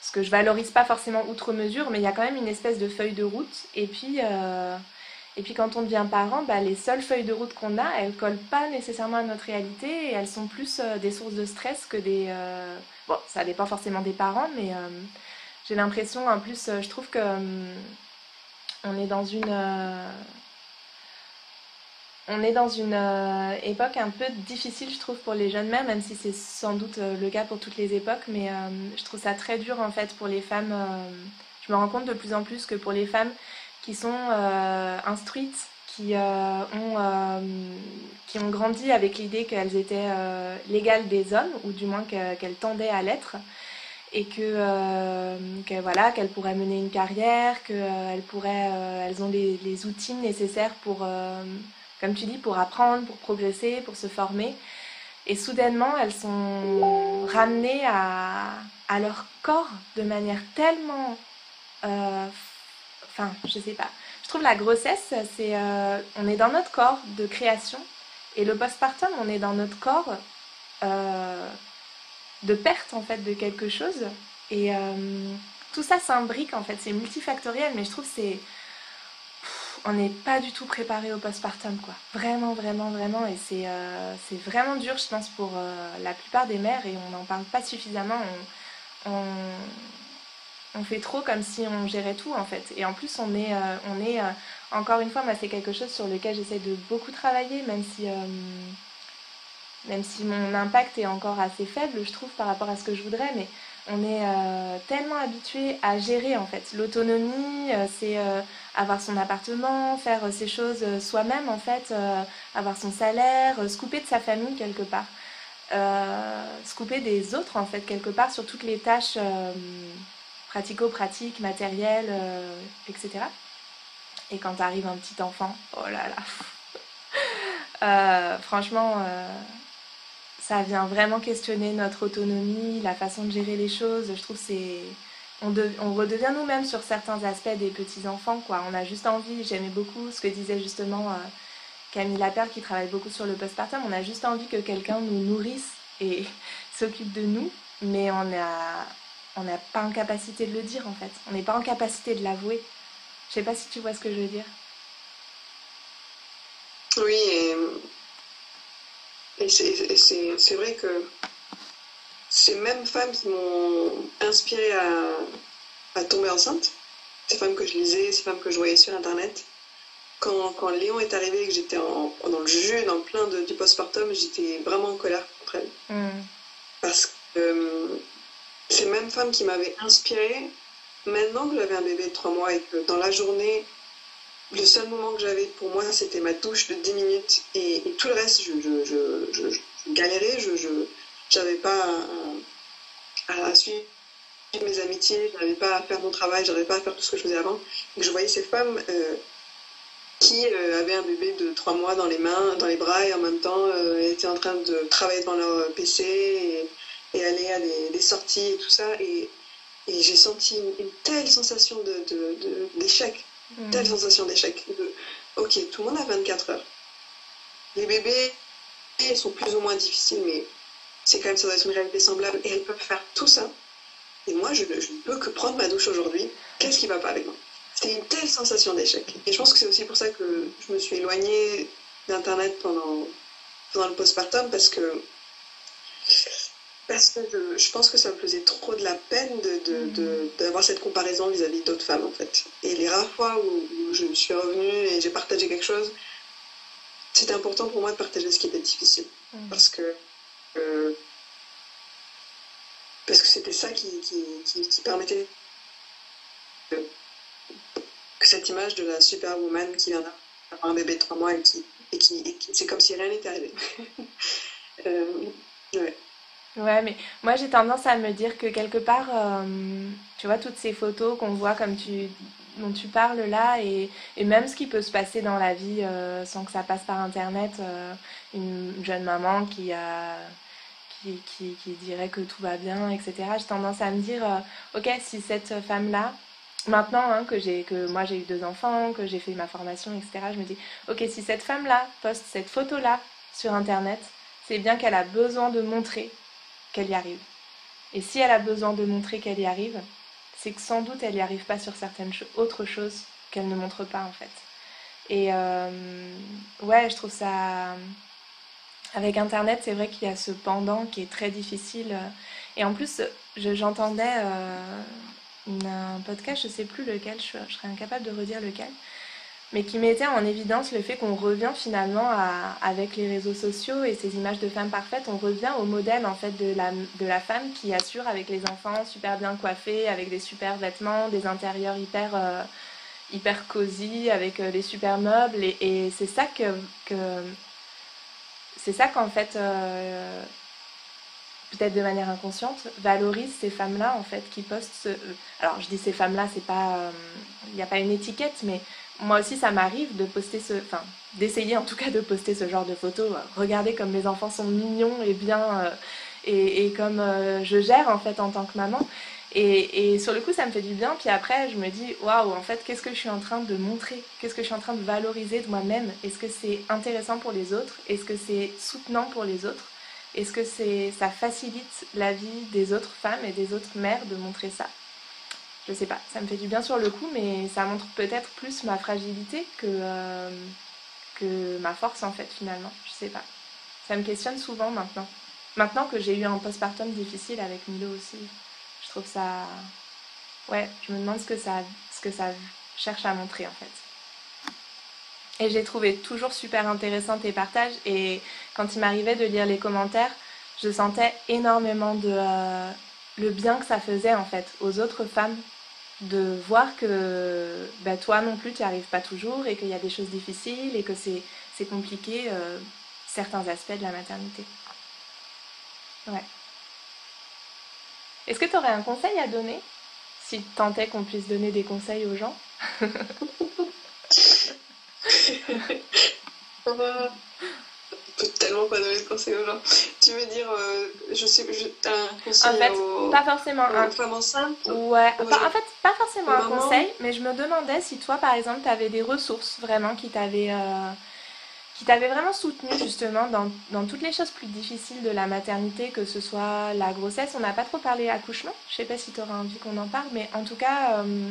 Speaker 1: ce que je valorise pas forcément outre mesure, mais il y a quand même une espèce de feuille de route. Et puis, euh, et puis quand on devient parent, bah, les seules feuilles de route qu'on a, elles collent pas nécessairement à notre réalité et elles sont plus euh, des sources de stress que des. Bon, ça dépend forcément des parents, mais j'ai l'impression, en plus, je trouve que on est dans une on est dans une euh, époque un peu difficile, je trouve, pour les jeunes mères, même si c'est sans doute euh, le cas pour toutes les époques, mais euh, je trouve ça très dur en fait pour les femmes. je me rends compte de plus en plus que pour les femmes qui sont instruites, qui, ont, qui ont grandi avec l'idée qu'elles étaient l'égale des hommes, ou du moins qu'elles tendaient à l'être et que, voilà qu'elles pourraient mener une carrière, qu'elles pourraient, elles ont les, les, outils nécessaires pour, comme tu dis, pour apprendre, pour progresser, pour se former. Et soudainement, elles sont ramenées à, leur corps de manière tellement... Euh, enfin, je sais pas. Je trouve la grossesse, c'est... Euh, on est dans notre corps de création. Et le postpartum, on est dans notre corps euh, de perte, en fait, de quelque chose. Et tout ça s'imbrique, en fait. C'est multifactoriel, mais je trouve que c'est on n'est pas du tout préparé au postpartum, quoi. Vraiment, vraiment, vraiment. Et c'est euh, vraiment dur, je pense, pour euh, la plupart des mères, et on n'en parle pas suffisamment. On, fait trop comme si on gérait tout, en fait. Et en plus, on est, euh, on est encore une fois, moi, c'est quelque chose sur lequel j'essaie de beaucoup travailler, même si, même si mon impact est encore assez faible, je trouve, par rapport à ce que je voudrais. Mais on est euh, tellement habitué à gérer en fait. L'autonomie, euh, c'est euh, avoir son appartement, faire ses choses soi-même en fait, avoir son salaire, se de sa famille quelque part, se des autres en fait quelque part sur toutes les tâches pratico-pratiques, matérielles, etc. Et quand arrive un petit enfant, oh là là, [laughs] franchement ça vient vraiment questionner notre autonomie, la façon de gérer les choses. Je trouve c'est on, redevient nous-mêmes sur certains aspects des petits enfants. On a juste envie. J'aimais beaucoup ce que disait justement euh, Camille Lapère qui travaille beaucoup sur le postpartum. On a juste envie que quelqu'un nous nourrisse et [laughs] s'occupe de nous, mais on n'a pas en capacité de le dire en fait. On n'est pas en capacité de l'avouer. Je sais pas si tu vois ce que je veux dire.
Speaker 2: Oui, et et c'est vrai que ces mêmes femmes qui m'ont inspiré à, tomber enceinte, ces femmes que je lisais, ces femmes que je voyais sur Internet, quand, quand Léon est arrivé et que j'étais dans le jeu, dans le plein de, du postpartum, j'étais vraiment en colère contre elle. Mm. Parce que euh, ces mêmes femmes qui m'avaient inspirée, maintenant que j'avais un bébé de 3 mois et que dans la journée, le seul moment que j'avais pour moi, c'était ma douche de 10 minutes et, tout le reste, je, je, je, je galérais, je n'avais pas à, suivre mes amitiés, je n'avais pas à faire mon travail, je n'avais pas à faire tout ce que je faisais avant. Et je voyais ces femmes euh, qui euh, avaient un bébé de 3 mois dans les mains, dans les bras et en même temps euh, étaient en train de travailler devant leur PC et, aller à des, sorties et tout ça. Et, j'ai senti une, telle sensation d'échec. Telle mm. sensation d'échec. ok, tout le monde a 24 heures. Les bébés sont plus ou moins difficiles, mais c'est quand même, ça doit être une réalité semblable et elles peuvent faire tout ça. Et moi, je, ne peux que prendre ma douche aujourd'hui. Qu'est-ce qui va pas avec moi? C'était une telle sensation d'échec. Et je pense que c'est aussi pour ça que je me suis éloignée d'Internet pendant, pendant le postpartum, parce que parce que je, pense que ça me faisait trop de la peine d'avoir de, cette comparaison vis-à-vis d'autres femmes, en fait. Et les rares fois où, je suis revenue et j'ai partagé quelque chose, c'était important pour moi de partager ce qui était difficile. Mm. Parce que euh, parce que c'était ça qui, qui, permettait que, cette image de la superwoman qui vient d'avoir un bébé de trois mois et qui, et qui, c'est comme si rien n'était arrivé. [laughs] euh, ouais.
Speaker 1: Ouais, mais moi j'ai tendance à me dire que quelque part, euh, tu vois, toutes ces photos qu'on voit comme tu, dont tu parles là, et, et, même ce qui peut se passer dans la vie euh, sans que ça passe par Internet, euh, une jeune maman qui, qui, qui, qui, dirait que tout va bien, etc. J'ai tendance à me dire, ok, si cette femme-là, maintenant hein, que, j'ai, que moi j'ai eu deux enfants, que j'ai fait ma formation, etc., je me dis, ok, si cette femme-là poste cette photo-là sur Internet, c'est bien qu'elle a besoin de montrer qu'elle y arrive. Et si elle a besoin de montrer qu'elle y arrive, c'est que sans doute elle n'y arrive pas sur certaines autres choses qu'elle ne montre pas en fait. Et euh, ouais, je trouve ça. Avec Internet, c'est vrai qu'il y a ce pendant qui est très difficile. Et en plus, j'entendais euh, un podcast, je sais plus lequel, je serais incapable de redire lequel, mais qui mettait en évidence le fait qu'on revient finalement avec les réseaux sociaux et ces images de femmes parfaites, on revient au modèle en fait de la, de la femme qui assure avec les enfants super bien coiffés, avec des super vêtements, des intérieurs hyper, euh, hyper cosy avec les super meubles et, c'est ça que, c'est ça qu'en fait peut-être de manière inconsciente, valorise ces femmes-là, en fait, qui postent ce... Alors, je dis ces femmes-là, c'est pas... Il n'y a pas une étiquette, mais moi aussi, ça m'arrive de poster ce... Enfin, d'essayer en tout cas de poster ce genre de photos. Regardez comme mes enfants sont mignons et bien... Euh, et, comme euh, je gère, en fait, en tant que maman. Et, et, sur le coup, ça me fait du bien. Puis après, je me dis, waouh, en fait, qu'est-ce que je suis en train de montrer? Qu'est-ce que je suis en train de valoriser de moi-même? Est-ce que c'est intéressant pour les autres? Est-ce que c'est soutenant pour les autres? Est-ce que c'est, ça facilite la vie des autres femmes et des autres mères de montrer ça? Je sais pas, ça me fait du bien sur le coup, mais ça montre peut-être plus ma fragilité que, euh, que ma force en fait finalement. Je sais pas. Ça me questionne souvent maintenant. Maintenant que j'ai eu un postpartum difficile avec Milo aussi, je trouve ça. Ouais, je me demande ce que ça, ce que ça cherche à montrer en fait. Et j'ai trouvé toujours super intéressant tes partages. Et quand il m'arrivait de lire les commentaires, je sentais énormément de euh, le bien que ça faisait en fait aux autres femmes de voir que bah, toi non plus tu n'y arrives pas toujours et qu'il y a des choses difficiles et que c'est compliqué euh, certains aspects de la maternité. Ouais. Est-ce que tu aurais un conseil à donner? Si tu tentais qu'on puisse donner des conseils aux gens?
Speaker 2: On [laughs] [laughs] peut tellement pas donner de conseils aux gens. Tu veux dire, euh, je sais, je, un conseil
Speaker 1: En fait, pas forcément
Speaker 2: un... femme enceinte
Speaker 1: Ouais, en fait, pas forcément un conseil, mais je me demandais si toi, par exemple, tu avais des ressources vraiment qui t'avaient... Euh, qui vraiment soutenu justement dans, dans, toutes les choses plus difficiles de la maternité, que ce soit la grossesse. On n'a pas trop parlé accouchement. Je sais pas si tu aurais envie qu'on en parle, mais en tout cas, euh,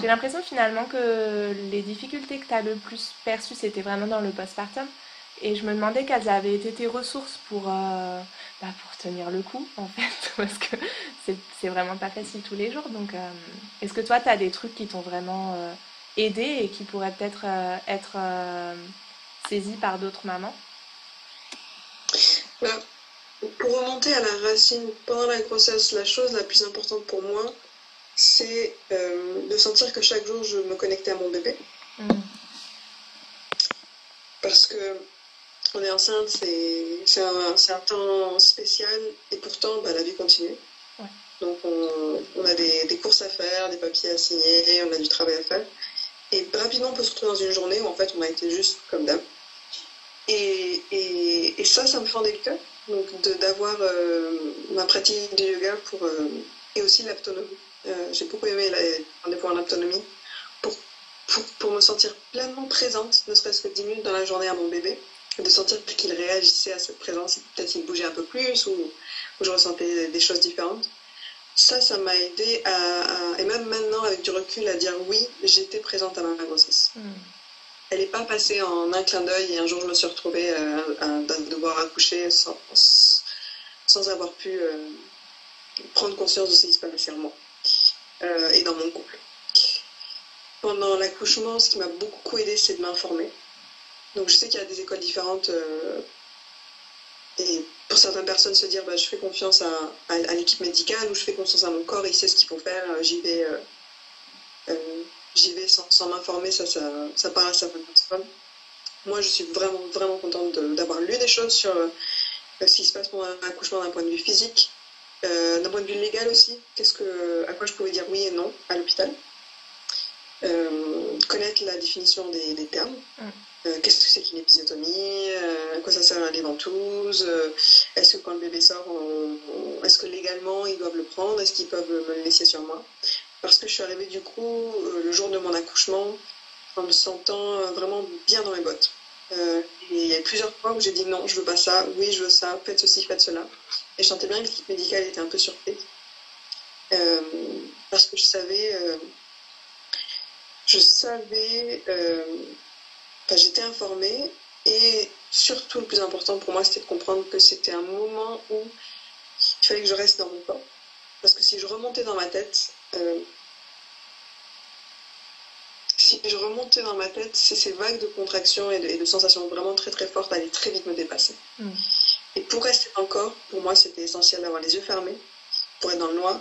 Speaker 1: j'ai l'impression finalement que les difficultés que tu as le plus perçues, c'était vraiment dans le postpartum. Et je me demandais quelles avaient été tes ressources pour, euh, bah, pour tenir le coup, en fait, [laughs] parce que c'est vraiment pas facile tous les jours. Donc, euh, est-ce que toi, tu as des trucs qui t'ont vraiment euh, aidé et qui pourraient peut-être être, saisis par d'autres mamans?
Speaker 2: Bah, Pour remonter à la racine, pendant la grossesse, la chose la plus importante pour moi, c'est euh, de sentir que chaque jour je me connectais à mon bébé. Mm. Parce que on est enceinte, c'est un, un, temps spécial et pourtant bah, la vie continue. Donc on, a des, courses à faire, des papiers à signer, on a du travail à faire. Et rapidement on peut se retrouver dans une journée où en fait on a été juste comme d'hab. Et, et, ça, ça me fendait le cœur. Donc d'avoir euh, ma pratique de yoga pour, euh, et aussi l'autonomie. Euh, j'ai beaucoup aimé les rendez-vous en autonomie pour, pour, pour, me sentir pleinement présente, ne serait-ce que 10 minutes dans la journée à mon bébé, de sentir qu'il réagissait à cette présence, peut-être qu'il bougeait un peu plus ou, ou, je ressentais des choses différentes. Ça, ça m'a aidé à, et même maintenant avec du recul, à dire oui, j'étais présente à ma grossesse. Hmm. Elle n'est pas passée en un clin d'œil et un jour je me suis retrouvée euh, à, devoir accoucher sans, sans avoir pu euh, prendre conscience de ce qui se passait en moi. Euh, et dans mon couple. Pendant l'accouchement, ce qui m'a beaucoup aidé, c'est de m'informer. Donc je sais qu'il y a des écoles différentes euh, et pour certaines personnes se dire bah, je fais confiance à, l'équipe médicale ou je fais confiance à mon corps, il sait ce qu'il faut faire, euh, j'y vais, j'y vais sans, m'informer, ça, ça, ça parle à certaines personnes. Moi je suis vraiment, vraiment contente d'avoir lu des choses sur ce qui se passe pendant un accouchement d'un point de vue physique, euh, d'un point de vue légal aussi, qu'est-ce que, à quoi je pouvais dire oui et non à l'hôpital. Euh, connaître la définition des, termes. Mm. Euh, qu'est-ce que c'est qu'une épisiotomie À quoi ça sert les ventouses Est-ce que quand le bébé sort, est-ce que légalement ils doivent le prendre Est-ce qu'ils peuvent me le laisser sur moi? Parce que je suis arrivée du coup le jour de mon accouchement en me sentant vraiment bien dans mes bottes. et il y a plusieurs fois où j'ai dit non, je veux pas ça, oui, je veux ça, faites ceci, faites cela. Et je sentais bien que l'équipe médicale était un peu surprise. Euh, parce que je savais. Euh, je savais. Euh, j'étais informée. Et surtout, le plus important pour moi, c'était de comprendre que c'était un moment où il fallait que je reste dans mon corps. Parce que si je remontais dans ma tête, si je remontais dans ma tête, c'est ces vagues de contractions et de, sensations vraiment très très fortes allaient très vite me dépasser. Mm. Et pour rester dans le corps, pour moi, c'était essentiel d'avoir les yeux fermés, pour être dans le noir.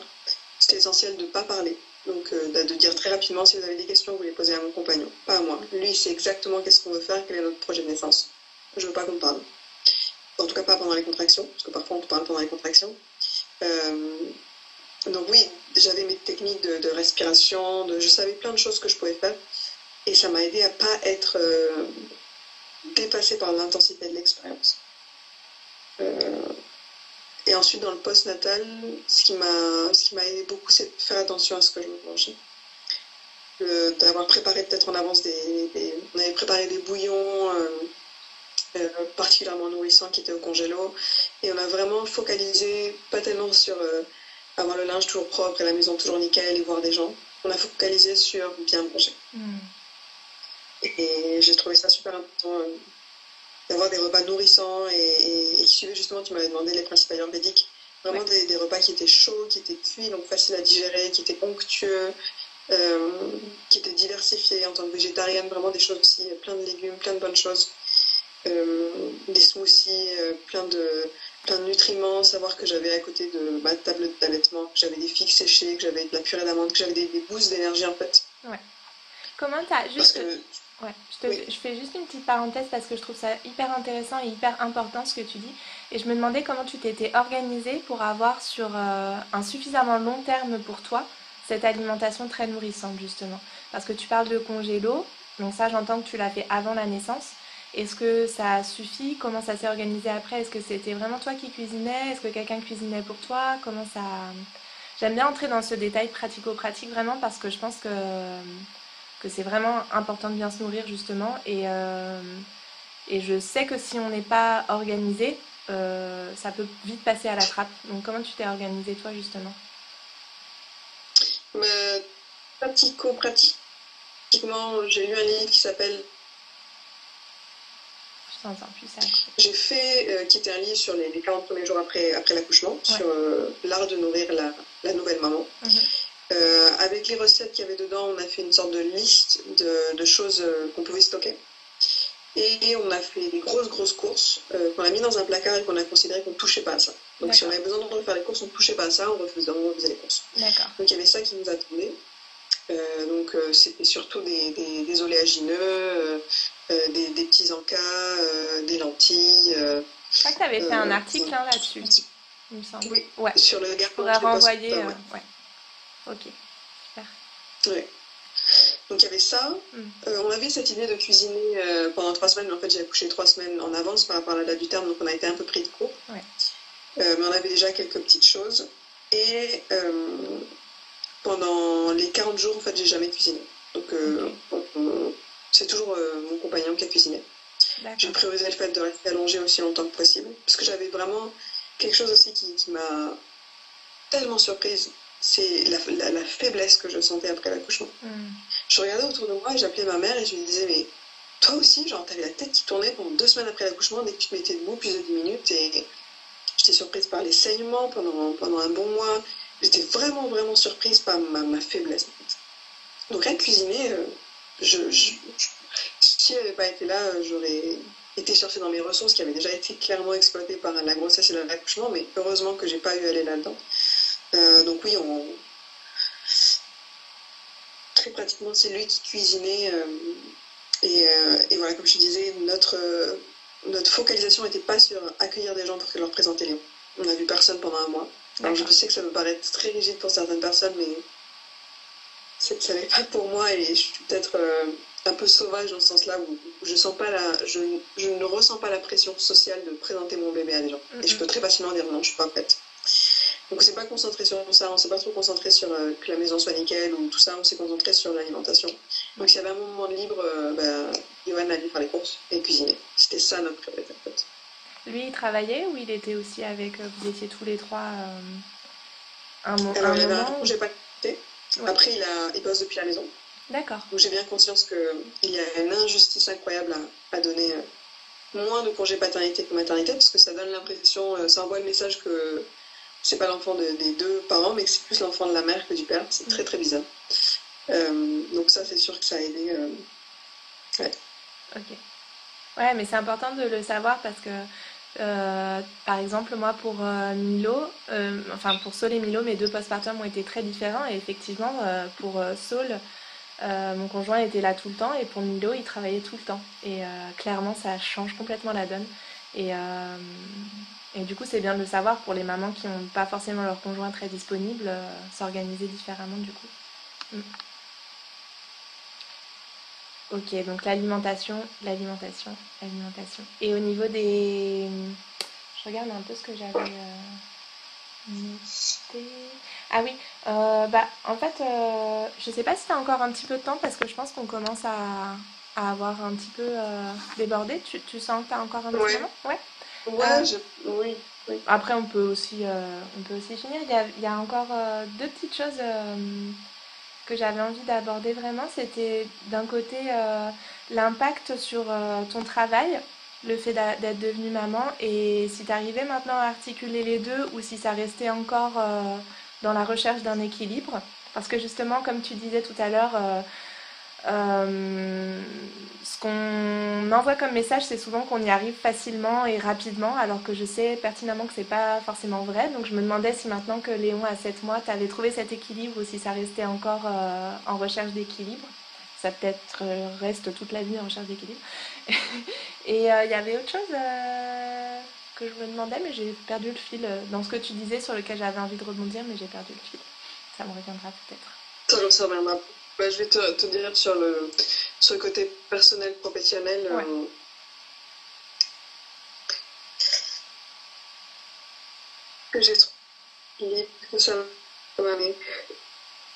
Speaker 2: C'était essentiel de ne pas parler, Donc, bah, de dire très rapidement si vous avez des questions, vous les posez à mon compagnon, pas à moi. Lui, il sait exactement qu'est-ce qu'on veut faire, quel est notre projet de naissance. Je veux pas qu'on parle. En tout cas, pas pendant les contractions, parce que parfois on parle pendant les contractions. donc oui, j'avais mes techniques de, respiration, je savais plein de choses que je pouvais faire. Et ça m'a aidé à pas être dépassée par l'intensité de l'expérience. Et ensuite, dans le post-natal, ce qui m'a aidé beaucoup, c'est de faire attention à ce que je mangeais. D'avoir préparé peut-être en avance des, On avait préparé des bouillons euh, euh, particulièrement nourrissants qui étaient au congélo. Et on a vraiment focalisé, pas tellement sur euh, avoir le linge toujours propre et la maison toujours nickel et voir des gens. On a focalisé sur bien manger. Mm. Et, j'ai trouvé ça super important d'avoir des repas nourrissants et, qui suivaient justement, tu m'avais demandé les principes ayurvédiques, vraiment des, repas qui étaient chauds, qui étaient cuits, donc faciles à digérer, qui étaient onctueux, euh, qui étaient diversifiés en tant que végétarienne, vraiment des choses aussi, plein de légumes, plein de bonnes choses, euh, des smoothies, euh, plein, de, plein de nutriments, savoir que j'avais à côté de ma table d'allaitement, que j'avais des figues séchées, que j'avais de la purée d'amande, que j'avais des, des boosts d'énergie en fait.
Speaker 1: Ouais. Comment t'as juste... Ouais, je, je, fais juste une petite parenthèse parce que je trouve ça hyper intéressant et hyper important ce que tu dis. Et je me demandais comment tu t'étais organisée pour avoir sur euh, un suffisamment long terme pour toi cette alimentation très nourrissante justement. Parce que tu parles de congélo, donc ça j'entends que tu l'as fait avant la naissance. Est-ce que ça suffit Comment ça s'est organisé après? Est-ce que c'était vraiment toi qui cuisinais? Est-ce que quelqu'un cuisinait pour toi? Comment ça... J'aime bien entrer dans ce détail pratico-pratique vraiment parce que je pense que que c'est vraiment important de bien se nourrir justement. Et, euh, et je sais que si on n'est pas organisé, euh, ça peut vite passer à la trappe. Donc comment tu t'es organisé toi justement?
Speaker 2: Pratico-pratiquement, j'ai lu un livre qui s'appelle j'ai fait, euh, qui était un livre sur les, 40 premiers jours après, après l'accouchement, sur l'art de nourrir la, la nouvelle maman. Mhm. Euh, avec les recettes qu'il y avait dedans, on a fait une sorte de liste de, choses euh, qu'on pouvait stocker. Et on a fait des grosses, grosses courses euh, qu'on a mis dans un placard et qu'on a considéré qu'on ne touchait pas à ça. Donc si on avait besoin de faire les courses, on ne touchait pas à ça, on refaisait, on refaisait les courses. Donc il y avait ça qui nous attendait. donc c'était surtout des, des, oléagineux, des, petits encas, des lentilles.
Speaker 1: Je crois que tu avais fait un article hein, là-dessus,
Speaker 2: il me semble. Oui, ouais. sur le
Speaker 1: Je pourrais renvoyer. ouais. Ok, super.
Speaker 2: Ouais. Donc il y avait ça. Hmm. Euh, on avait cette idée de cuisiner euh, pendant trois semaines, mais en fait j'ai accouché trois semaines en avance par rapport à la date du terme, donc on a été un peu pris de court. Ouais. Euh, mais on avait déjà quelques petites choses. Et pendant les 40 jours, en fait, j'ai jamais cuisiné. Donc c'est toujours mon compagnon qui a cuisiné. J'ai priorisé le fait de rester allongée aussi longtemps que possible, parce que j'avais vraiment quelque chose aussi qui, qui m'a tellement surprise c'est la, faiblesse que je sentais après l'accouchement. Mm. Je regardais autour de moi et j'appelais ma mère et je lui disais, mais toi aussi, genre, t'avais la tête qui tournait pendant deux semaines après l'accouchement, dès que tu te mettais debout, plus de 10 minutes, et j'étais surprise par les saignements pendant, pendant un bon mois. J'étais vraiment, vraiment surprise par ma, faiblesse. Donc, à cuisiner, euh, je, si elle n'avait pas été là, j'aurais été chercher dans mes ressources qui avaient déjà été clairement exploitées par la grossesse et l'accouchement, mais heureusement que j'ai pas eu à aller là-dedans. Euh, donc oui, on... très pratiquement, c'est lui qui cuisinait. Euh, euh, et, voilà, comme je disais, notre, notre focalisation n'était pas sur accueillir des gens pour leur présenter les On n'a vu personne pendant un mois. Alors je sais que ça peut paraître très rigide pour certaines personnes, mais ça n'est pas pour moi et je suis peut-être un peu sauvage dans ce sens-là où, je, sens pas la, je, ne ressens pas la pression sociale de présenter mon bébé à des gens. Et je peux très facilement dire non, je suis pas prête. Donc on s'est pas concentré sur ça, on s'est pas trop concentré sur euh, que la maison soit nickel ou tout ça, on s'est concentré sur l'alimentation. Donc s'il y avait un moment de libre, euh, bah, Johan allait faire les courses et cuisiner. C'était ça notre priorité en fait.
Speaker 1: Lui, il travaillait ou il était aussi avec, euh, vous étiez tous les trois
Speaker 2: un, moment Alors, il y avait un j'ai pas quitté. Après, il, a, il bosse depuis la maison.
Speaker 1: D'accord.
Speaker 2: Donc j'ai bien conscience qu'il y a une injustice incroyable à, à donner moins de congés paternité que maternité, parce que ça donne l'impression, ça envoie le message que c'est pas l'enfant des deux parents, mais que c'est plus l'enfant de la mère que du père. C'est très très bizarre. Euh, donc ça, c'est sûr que ça a aidé. Euh,
Speaker 1: ouais. Ok. Ouais, mais c'est important de le savoir parce que par exemple, moi pour Milo, enfin pour Saul et Milo, mes deux postpartum ont été très différents et effectivement pour Saul, mon conjoint était là tout le temps et pour Milo, il travaillait tout le temps. Et clairement, ça change complètement la donne. Et, et du coup, c'est bien de le savoir pour les mamans qui n'ont pas forcément leur conjoint très disponible, s'organiser différemment du coup. Mm. Ok, donc l'alimentation, l'alimentation, l'alimentation. Et au niveau des... Je regarde un peu ce que j'avais euh, noté. Ah oui, euh, bah en fait, euh, je sais pas si tu as encore un petit peu de temps parce que je pense qu'on commence à, avoir un petit peu débordé. Tu, tu, sens que tu as encore un petit moment?
Speaker 2: Ouais. Ouais, oui, oui.
Speaker 1: Après, on peut aussi, on peut aussi finir. Il y a, il y a encore deux petites choses que j'avais envie d'aborder vraiment, c'était d'un côté euh, l'impact sur euh, ton travail, le fait d'être devenue maman, et si tu arrivais maintenant à articuler les deux ou si ça restait encore euh, dans la recherche d'un équilibre. Parce que justement, comme tu disais tout à l'heure, euh, ce qu'on envoie comme message, c'est souvent qu'on y arrive facilement et rapidement, alors que je sais pertinemment que c'est pas forcément vrai. Donc je me demandais si maintenant que Léon a 7 mois, tu avais trouvé cet équilibre ou si ça restait encore euh, en recherche d'équilibre. Ça peut-être euh, reste toute la vie en recherche d'équilibre. [laughs] et il y avait autre chose que je me demandais, mais j'ai perdu le fil dans ce que tu disais sur lequel j'avais envie de rebondir, mais j'ai perdu le fil. Ça me reviendra peut-être.
Speaker 2: Ça, reviendra bah, je vais te, te, dire sur le, sur le côté personnel, professionnel. Euh, que j'ai trouvé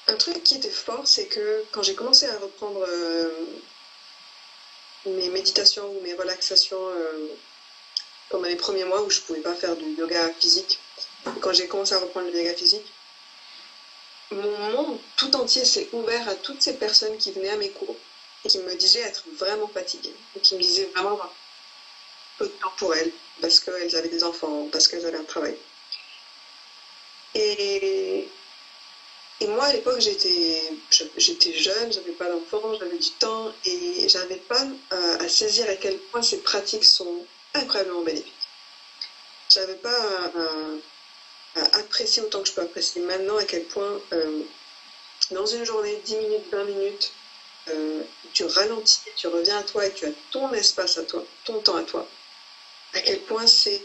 Speaker 2: un truc qui était fort, c'est que quand j'ai commencé à reprendre euh, mes méditations ou mes relaxations euh, pendant les premiers mois où je ne pouvais pas faire du yoga physique, quand j'ai commencé à reprendre le yoga physique, mon monde tout entier s'est ouvert à toutes ces personnes qui venaient à mes cours et qui me disaient être vraiment fatiguées, et qui me disaient vraiment peu de temps pour elles, parce qu'elles avaient des enfants, parce qu'elles avaient un travail. Et, moi, à l'époque, j'étais, jeune, j'avais pas d'enfants, j'avais du temps, et j'avais pas euh, à saisir à quel point ces pratiques sont incroyablement bénéfiques. J'avais pas apprécier autant que je peux apprécier maintenant à quel point euh, dans une journée, 10 minutes, 20 minutes, euh, tu ralentis, tu reviens à toi et tu as ton espace à toi, ton temps à toi, à quel point c'est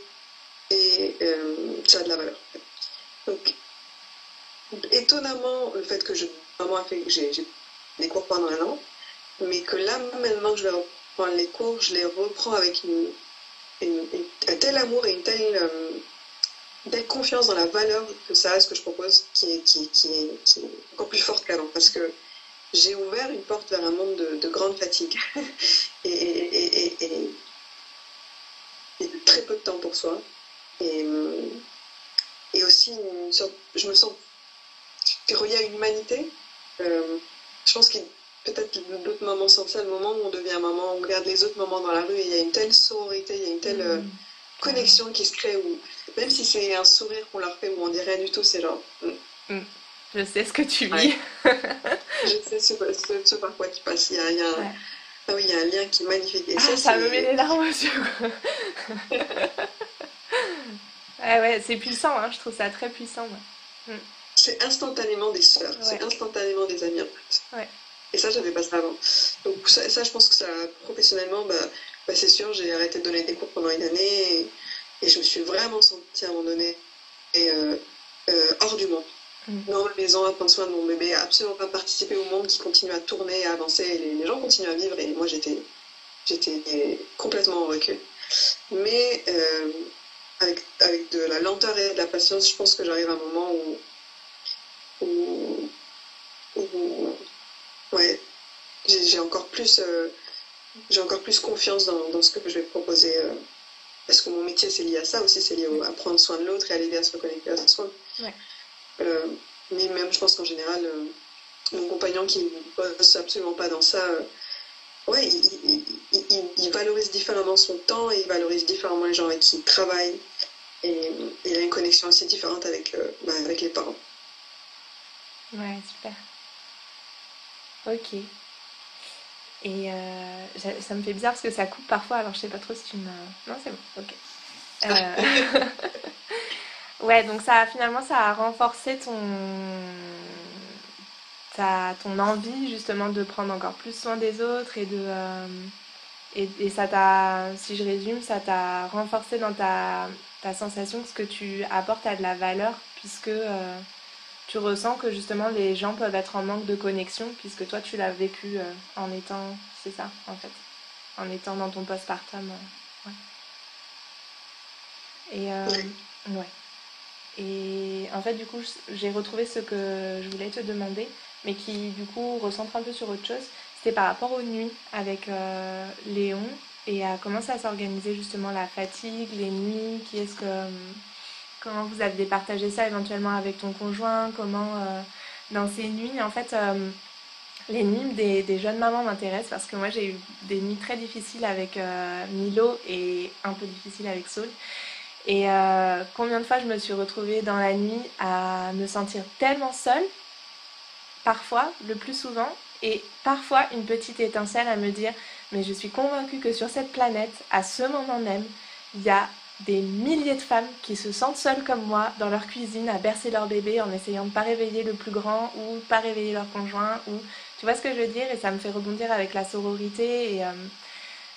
Speaker 2: et euh, ça a de la valeur. Donc, étonnamment, le fait que je j'ai des cours pendant un an, mais que là maintenant que je vais reprendre les cours, je les reprends avec un tel amour et une telle belle confiance dans la valeur que ça a, ce que je propose, qui est, qui, qui est, encore plus forte qu'avant. Parce que j'ai ouvert une porte vers un monde de, grande fatigue [laughs] et, et, et, et, de très peu de temps pour soi. Et, aussi, une sorte, je me sens reliée à une humanité. Euh, je pense qu'il peut-être d'autres moments sans ça, le moment où on devient maman, on regarde les autres moments dans la rue et il y a une telle sororité, il y a une telle euh, mm. connexion qui se crée où même si c'est un sourire qu'on leur fait où on dit rien du tout, c'est genre. Mm.
Speaker 1: Mm. Je sais ce que tu vis. [laughs]
Speaker 2: je sais ce, par quoi tu passes. Il y a, il y a un... Ah oui, il y a un lien qui est magnifique.
Speaker 1: Et ah, ça, me met les larmes aux yeux. [laughs] ouais, ouais, c'est puissant, hein, je trouve ça très puissant.
Speaker 2: Mm. C'est instantanément des sœurs, c'est instantanément des amis en fait. Et ça, j'avais pas ça avant. Donc ça, ça, je pense que ça, professionnellement, bah, bah c'est sûr, j'ai arrêté de donner des cours pendant une année. Et et je me suis vraiment sentie à un moment donné euh, euh, hors du monde. Mm. Dans ma maison, à prendre soin de mon bébé, absolument pas participer au monde qui continue à tourner, à avancer. les, gens continuent à vivre et moi j'étais, j'étais complètement en recul. Mais euh, avec, avec de la lenteur et de la patience, je pense que j'arrive à un moment où, où, ouais, j'ai, encore plus, j'ai encore plus confiance dans, dans, ce que je vais proposer parce que mon métier, c'est lié à ça aussi, c'est lié à prendre soin de l'autre et à l'aider à se reconnecter à soi. Ouais. Euh, mais même, je pense qu'en général, euh, mon compagnon qui ne bosse absolument pas dans ça, euh, ouais, il, valorise différemment son temps et il valorise différemment les gens avec qui il travaille. Et, il a une connexion assez différente avec, bah, avec les parents.
Speaker 1: Ouais, super. Ok. Et euh, ça me fait bizarre parce que ça coupe parfois, alors je sais pas trop si tu me. Non, c'est bon, ok. [laughs] ouais, donc ça finalement ça a renforcé ton ta, ton envie justement de prendre encore plus soin des autres et de et, ça t'a, si je résume, ça t'a renforcé dans ta, ta, sensation que ce que tu apportes a de la valeur puisque tu ressens que justement les gens peuvent être en manque de connexion puisque toi tu l'as vécu en étant, c'est ça en fait, en étant dans ton postpartum. ouais. Et ouais. Et en fait, du coup, j'ai retrouvé ce que je voulais te demander, mais qui, du coup, recentre un peu sur autre chose. C'était par rapport aux nuits avec euh, Léon et à comment ça s'organisait justement la fatigue, les nuits, qui est-ce que. Euh, comment vous avez partagé ça éventuellement avec ton conjoint, comment. Euh, dans ces nuits, en fait, les nuits des, jeunes mamans m'intéressent parce que moi j'ai eu des nuits très difficiles avec Milo et un peu difficiles avec Saul. Et euh, combien de fois je me suis retrouvée dans la nuit à me sentir tellement seule, parfois, le plus souvent, et parfois une petite étincelle à me dire, mais je suis convaincue que sur cette planète, à ce moment même, il y a des milliers de femmes qui se sentent seules comme moi dans leur cuisine à bercer leur bébé en essayant de pas réveiller le plus grand ou pas réveiller leur conjoint ou tu vois ce que je veux dire? Et ça me fait rebondir avec la sororité et, euh,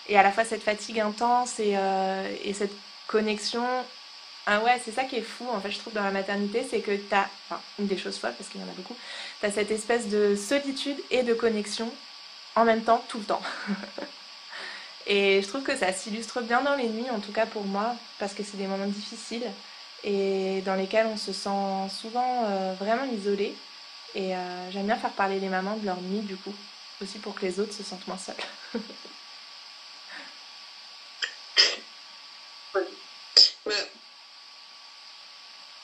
Speaker 1: et à la fois cette fatigue intense et, euh, et cette connexion. Ah ouais, c'est ça qui est fou, en fait, je trouve, dans la maternité, c'est que tu as, enfin, une des choses folles, parce qu'il y en a beaucoup, tu as cette espèce de solitude et de connexion en même temps, tout le temps. [laughs] et je trouve que ça s'illustre bien dans les nuits, en tout cas pour moi, parce que c'est des moments difficiles et dans lesquels on se sent souvent euh, vraiment isolé. Et euh, j'aime bien faire parler les mamans de leur nuit, du coup, aussi pour que les autres se sentent moins seuls. [laughs]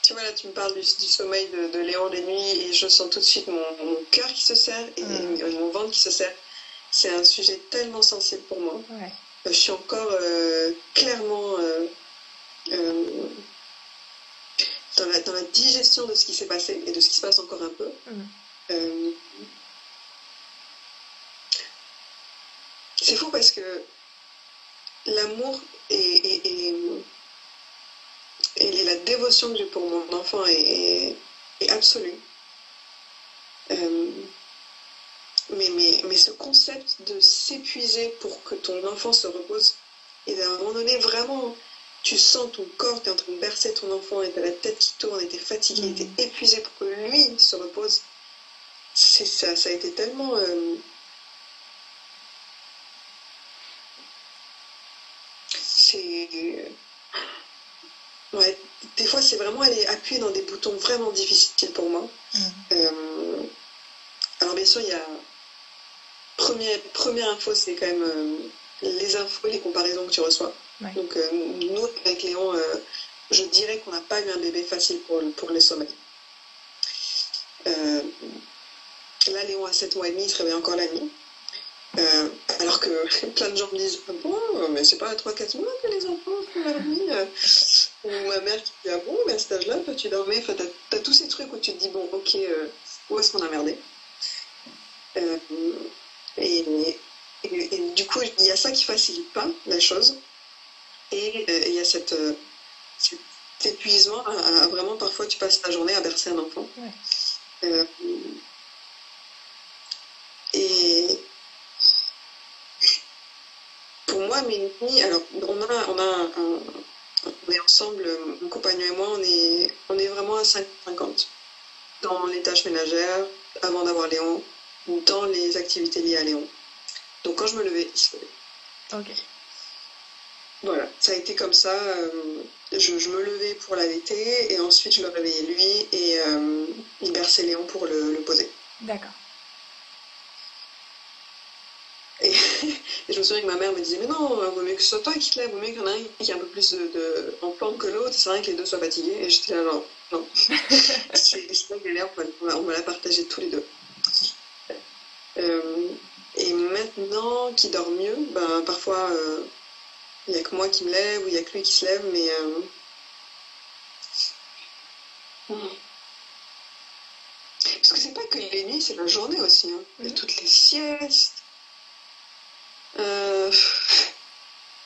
Speaker 2: tu vois, là, tu me parles du, sommeil de, Léon les nuits et je sens tout de suite mon, cœur qui se serre et mm. mon ventre qui se serre. C'est un sujet tellement sensible pour moi. Euh, je suis encore euh, clairement euh, dans, la, dans, la, digestion de ce qui s'est passé et de ce qui se passe encore un peu. Mm. c'est fou parce que l'amour et, la dévotion que j'ai pour mon enfant est, absolue. Euh, mais, mais, ce concept de s'épuiser pour que ton enfant se repose, et à un moment donné, vraiment, tu sens ton corps, tu es en train de bercer ton enfant, et tu as la tête qui tourne, et tu es fatigué, et tu es épuisé pour que lui se repose. Ça, ça a été tellement... Euh, Ouais, des fois, c'est vraiment aller appuyer dans des boutons vraiment difficiles pour moi. Mm. Euh, alors, bien sûr, il y a. Première, première info, c'est quand même euh, les infos et les comparaisons que tu reçois. Donc, euh, nous, avec Léon, je dirais qu'on n'a pas eu un bébé facile pour, pour les sommeils. là, Léon a 7 mois et demi, il se réveille encore la nuit. Euh, alors que [laughs] plein de gens me disent ah bon, mais c'est pas à 3-4 mois que les enfants font leur vie. Ou ma mère qui dit ah bon, mais à cet âge-là, tu dormais. Enfin, t'as as tous ces trucs où tu te dis bon, ok, euh, où est-ce qu'on a merdé? Euh, et, du coup, il y a ça qui facilite pas la chose. Et il y a cette, cet épuisement à, vraiment, parfois, tu passes ta journée à bercer un enfant. et moi, nuits, alors on a, on a on est ensemble, mon compagnon et moi, on est, on est vraiment à 50 dans les tâches ménagères, avant d'avoir Léon, dans les activités liées à Léon. Donc quand je me levais, il se levait. Ok. Voilà, ça a été comme ça. Euh, je, je, me levais pour l'allaiter et ensuite je le réveillais lui et euh, il berçait Léon pour le, le poser.
Speaker 1: D'accord.
Speaker 2: Et, [laughs] je me souviens que ma mère me disait, mais non, il vaut mieux que ce soit toi qui te lève, vaut mieux qu'il y en a un qui a un peu plus de, en forme que l'autre, c'est vrai que les deux soient fatigués. Et j'étais là, non, non. [laughs] c'est ça galère, on va, on va la partager tous les deux. Euh, et maintenant qu'il dort mieux, ben, parfois, euh, il n'y a que moi qui me lève ou il n'y a que lui qui se lève, mais... Euh, parce que c'est pas que les nuits, c'est la journée aussi. Hein. Il y a toutes les siestes,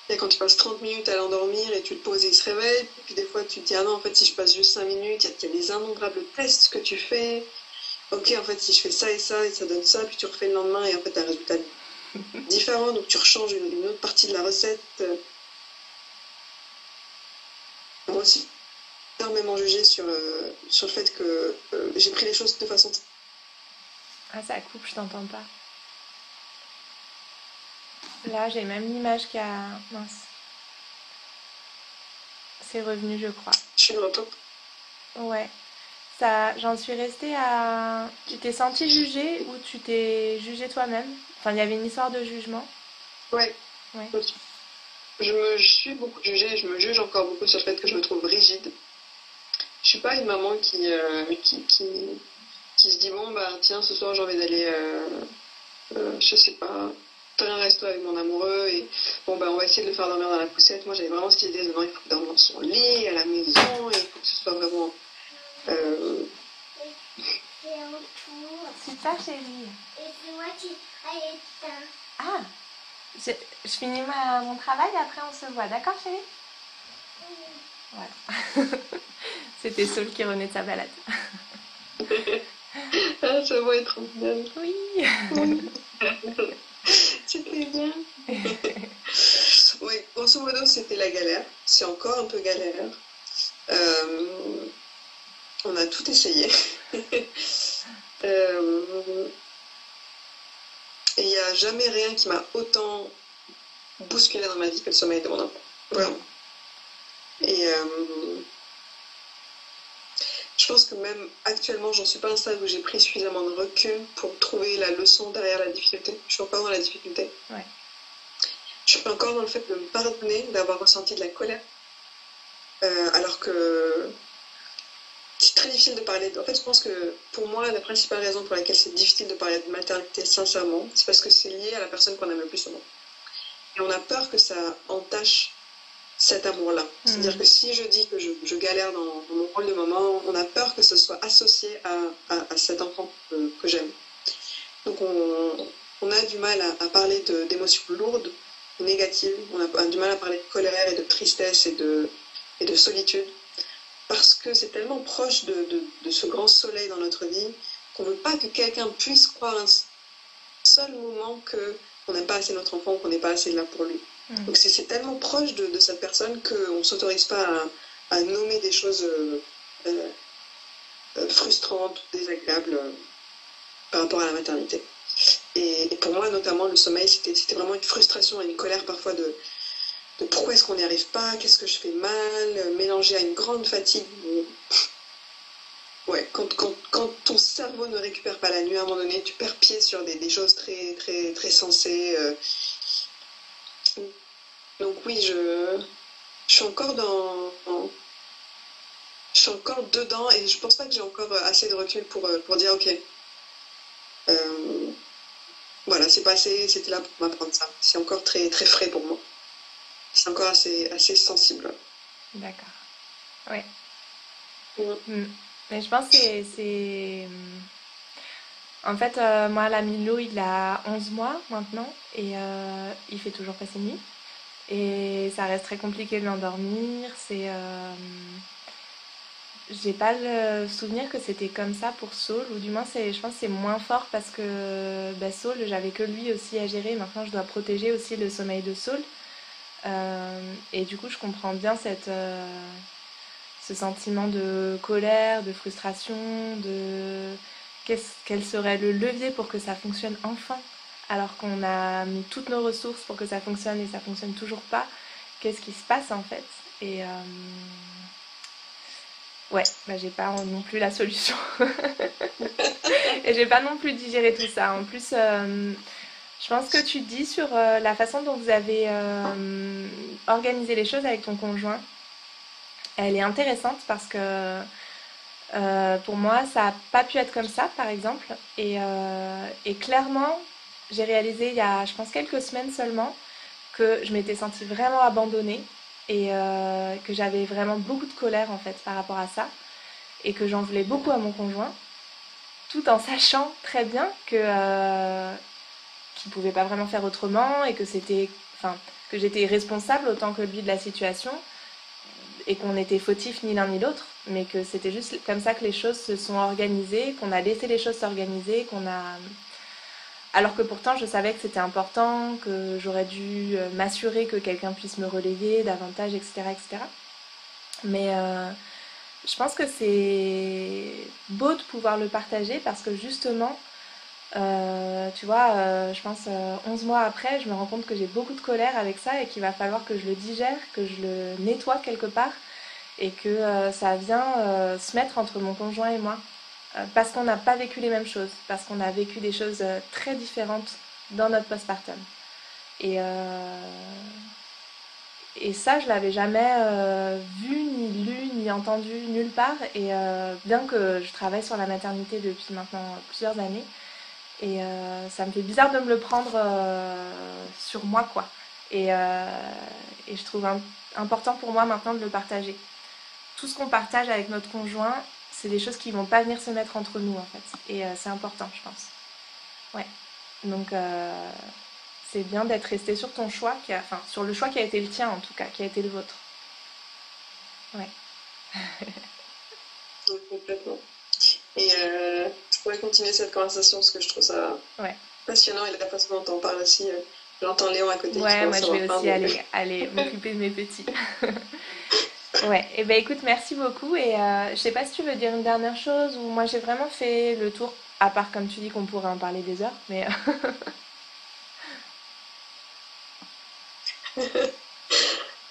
Speaker 2: il y a quand tu passes 30 minutes à l'endormir et tu te poses et il se réveille, puis des fois tu te dis ah non en fait si je passe juste 5 minutes, il y, a des innombrables tests que tu fais. Ok en fait si je fais ça et ça et ça donne ça, puis tu refais le lendemain et en fait as un résultat [laughs] différent, donc tu rechanges une, autre partie de la recette. Moi aussi, énormément jugé sur, euh, sur le fait que euh, j'ai pris les choses de façon...
Speaker 1: Ah ça coupe, je t'entends pas. Là, j'ai même l'image qui a... Mince. C'est revenu, je crois.
Speaker 2: Je suis de
Speaker 1: Ouais. J'en suis restée à... Tu t'es senti jugée ou tu t'es jugée toi-même? Enfin, il y avait une histoire de jugement?
Speaker 2: Ouais.
Speaker 1: ouais.
Speaker 2: Je me suis beaucoup jugée, je me juge encore beaucoup sur le fait que je me trouve rigide. Je suis pas une maman qui, euh, qui, qui, qui, se dit bon bah tiens ce soir j'ai envie d'aller euh, euh, je sais pas faire un resto avec mon amoureux et bon bah on va essayer de le faire dormir dans la poussette. Moi j'avais vraiment cette idée de non il faut qu'il dorme dans son lit, à la maison, et il faut que ce soit vraiment euh...
Speaker 1: Super chérie.
Speaker 3: Et c'est moi qui ai éteint.
Speaker 1: Ah, je, je finis ma, mon travail et après on se voit, d'accord chérie? Voilà. [laughs] C'était Saul qui revenait de sa balade. [laughs]
Speaker 2: ah, ça va être bien.
Speaker 1: Oui. [laughs]
Speaker 2: c'était bien. oui, grosso modo, c'était la galère. C'est encore un peu galère. Euh, on a tout essayé. [laughs] euh, et il n'y a jamais rien qui m'a autant bousculé dans ma vie que le sommeil de mon enfant. Vraiment. Et euh, je pense que même actuellement, j'en suis pas à un stade où j'ai pris suffisamment de recul pour trouver la leçon derrière la difficulté. Je suis encore dans la difficulté.
Speaker 1: Ouais.
Speaker 2: Je suis encore dans le fait de me pardonner d'avoir ressenti de la colère. Euh, alors que c'est très difficile de parler. En fait, je pense que pour moi, la principale raison pour laquelle c'est difficile de parler de maternité sincèrement, c'est parce que c'est lié à la personne qu'on aime le plus au monde. Et on a peur que ça entache cet amour-là. C'est-à-dire mm. que si je dis que je, galère dans, mon rôle de maman, on a peur que ce soit associé à, cet enfant que, j'aime. Donc on, a du mal à, parler d'émotions lourdes, négatives, on a, du mal à parler de colère et de tristesse et de, et de solitude, parce que c'est tellement proche de, ce grand soleil dans notre vie qu'on ne veut pas que quelqu'un puisse croire un seul moment qu'on n'aime pas assez notre enfant, qu'on n'est pas assez là pour lui. Mm. Donc c'est tellement proche de, de cette personne qu'on ne s'autorise pas à, nommer des choses euh, euh, euh, frustrantes, désagréables par rapport à la maternité. Et, pour moi, notamment, le sommeil, c'était vraiment une frustration et une colère parfois de, de pourquoi est-ce qu'on n'y arrive pas, qu'est-ce que je fais mal, mélangé à une grande fatigue. Ouais, quand, quand, quand, ton cerveau ne récupère pas la nuit, à un moment donné, tu perds pied sur des, des choses très, très, très sensées. Donc oui, je, je suis encore dans, Je suis encore dedans et je pense pas que j'ai encore assez de recul pour, euh, pour dire ok. Euh, voilà, c'est passé, c'était là pour m'apprendre ça. C'est encore très, très frais pour moi. C'est encore assez, assez sensible.
Speaker 1: D'accord. Oui. Mm. Mais je pense que c'est. En fait, euh, moi, la Milo, il a 11 mois maintenant et il fait toujours passer nuit. Et ça reste très compliqué de l'endormir. C'est. Euh... J'ai pas le souvenir que c'était comme ça pour Saul, ou du moins je pense que c'est moins fort parce que bah, Saul, j'avais que lui aussi à gérer. Maintenant, je dois protéger aussi le sommeil de Saul. Euh, et du coup, je comprends bien cette, euh, ce sentiment de colère, de frustration, de quel serait le levier pour que ça fonctionne enfin alors qu'on a mis toutes nos ressources pour que ça fonctionne et ça fonctionne toujours pas. Qu'est-ce qui se passe en fait? Et euh... ouais, bah, j'ai pas non plus la solution. [laughs] et j'ai pas non plus digéré tout ça. En plus, je pense que tu dis sur euh, la façon dont vous avez euh, organisé les choses avec ton conjoint, elle est intéressante parce que pour moi, ça n'a pas pu être comme ça, par exemple. Et, et clairement, j'ai réalisé il y a, je pense, quelques semaines seulement que je m'étais sentie vraiment abandonnée et euh, que j'avais vraiment beaucoup de colère en fait par rapport à ça et que j'en voulais beaucoup à mon conjoint tout en sachant très bien que euh, qu'il pouvait pas vraiment faire autrement et que c'était enfin, que j'étais responsable autant que lui de la situation et qu'on était fautif ni l'un ni l'autre, mais que c'était juste comme ça que les choses se sont organisées, qu'on a laissé les choses s'organiser, qu'on a alors que pourtant je savais que c'était important, que j'aurais dû euh, m'assurer que quelqu'un puisse me relayer davantage, etc. etc. Mais euh, je pense que c'est beau de pouvoir le partager parce que justement, euh, tu vois, je pense 11 mois après, je me rends compte que j'ai beaucoup de colère avec ça et qu'il va falloir que je le digère, que je le nettoie quelque part et que ça vient se mettre entre mon conjoint et moi. Euh, parce qu'on n'a pas vécu les mêmes choses, parce qu'on a vécu des choses euh, très différentes dans notre postpartum. Et, euh, et ça, je l'avais jamais vu, ni lu, ni entendu nulle part. Et bien que je travaille sur la maternité depuis maintenant plusieurs années, et ça me fait bizarre de me le prendre sur moi, quoi. Et, et je trouve important pour moi maintenant de le partager. Tout ce qu'on partage avec notre conjoint, c'est des choses qui vont pas venir se mettre entre nous en fait. Et euh, c'est important, je pense. Ouais. Donc euh, c'est bien d'être resté sur ton choix, qui a, enfin sur le choix qui a été le tien en tout cas, qui a été le vôtre. Ouais. [laughs]
Speaker 2: complètement. Et euh, continuer cette conversation parce que je trouve ça passionnant et la façon dont on parle aussi. J'entends Léon à côté.
Speaker 1: Ouais, moi je vais aussi aller, [laughs] aller m'occuper de mes petits. [laughs] Ouais, et eh ben écoute, merci beaucoup. Et euh, je sais pas si tu veux dire une dernière chose ou moi j'ai vraiment fait le tour, à part comme tu dis qu'on pourrait en parler des heures, mais. [laughs]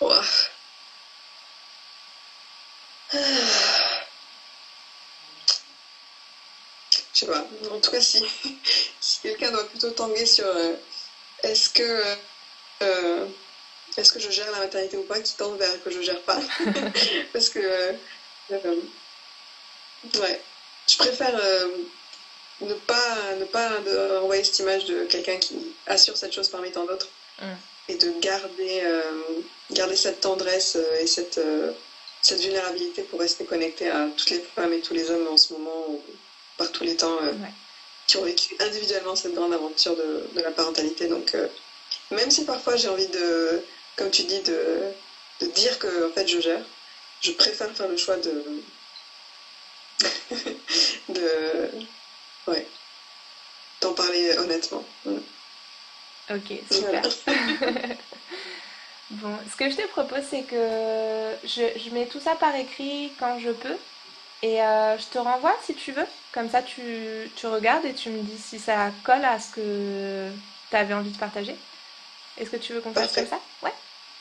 Speaker 2: wow. Je sais pas. En tout cas, si, [laughs] si quelqu'un doit plutôt tanguer sur euh, est-ce que euh, est-ce que je gère la maternité ou pas qui tend vers que je gère pas. [laughs] [laughs] Parce que, euh, ouais, je préfère ne pas, ne pas envoyer cette image de quelqu'un qui assure cette chose parmi tant d'autres mm. et de garder, garder cette tendresse et cette, cette vulnérabilité pour rester connecté à toutes les femmes et tous les hommes en ce moment, par tous les temps, qui ont vécu individuellement cette grande aventure de, de la parentalité. Donc, même si parfois j'ai envie de comme tu dis, de, de dire que en fait je gère. Je préfère faire le choix de. [laughs] de. Ouais. D'en parler honnêtement.
Speaker 1: Ok, super. [laughs] bon, ce que je te propose, c'est que je, je, mets tout ça par écrit quand je peux. Et euh, je te renvoie si tu veux. Comme ça, tu, tu regardes et tu me dis si ça colle à ce que tu avais envie de partager. Est-ce que tu veux qu'on fasse comme ça? Ouais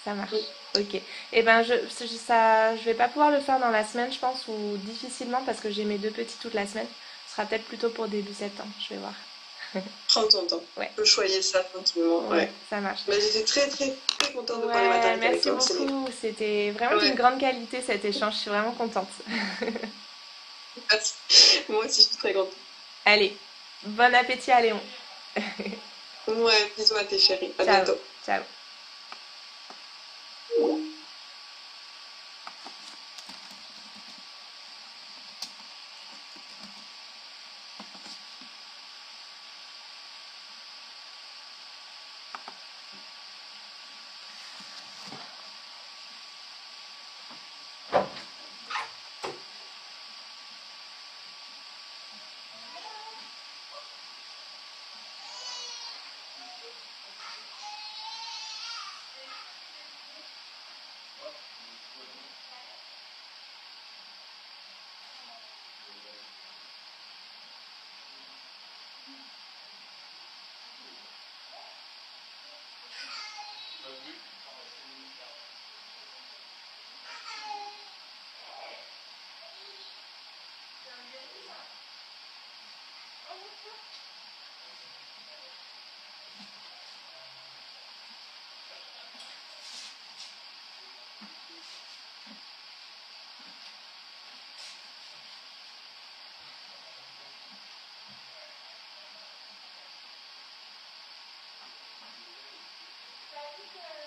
Speaker 1: ça marche. Ok. Et eh ben, je, ça, je vais pas pouvoir le faire dans la semaine, je pense, ou difficilement parce que j'ai mes deux petits toute la semaine. Ce sera peut-être plutôt pour début septembre, je vais voir. [laughs]
Speaker 2: Prends ton temps. Ouais. Peux choisir ça tranquillement. Ouais,
Speaker 1: Ça marche.
Speaker 2: Mais j'étais très, très, très contente de parler maternité
Speaker 1: Merci beaucoup. C'était vraiment d'une grande qualité cet échange. Je suis vraiment contente. [laughs] [laughs]
Speaker 2: Moi aussi, je suis très contente.
Speaker 1: Allez, bon appétit à Léon. [laughs]
Speaker 2: ouais, bisous à tes chéris. À bientôt.
Speaker 1: Ciao. Yeah.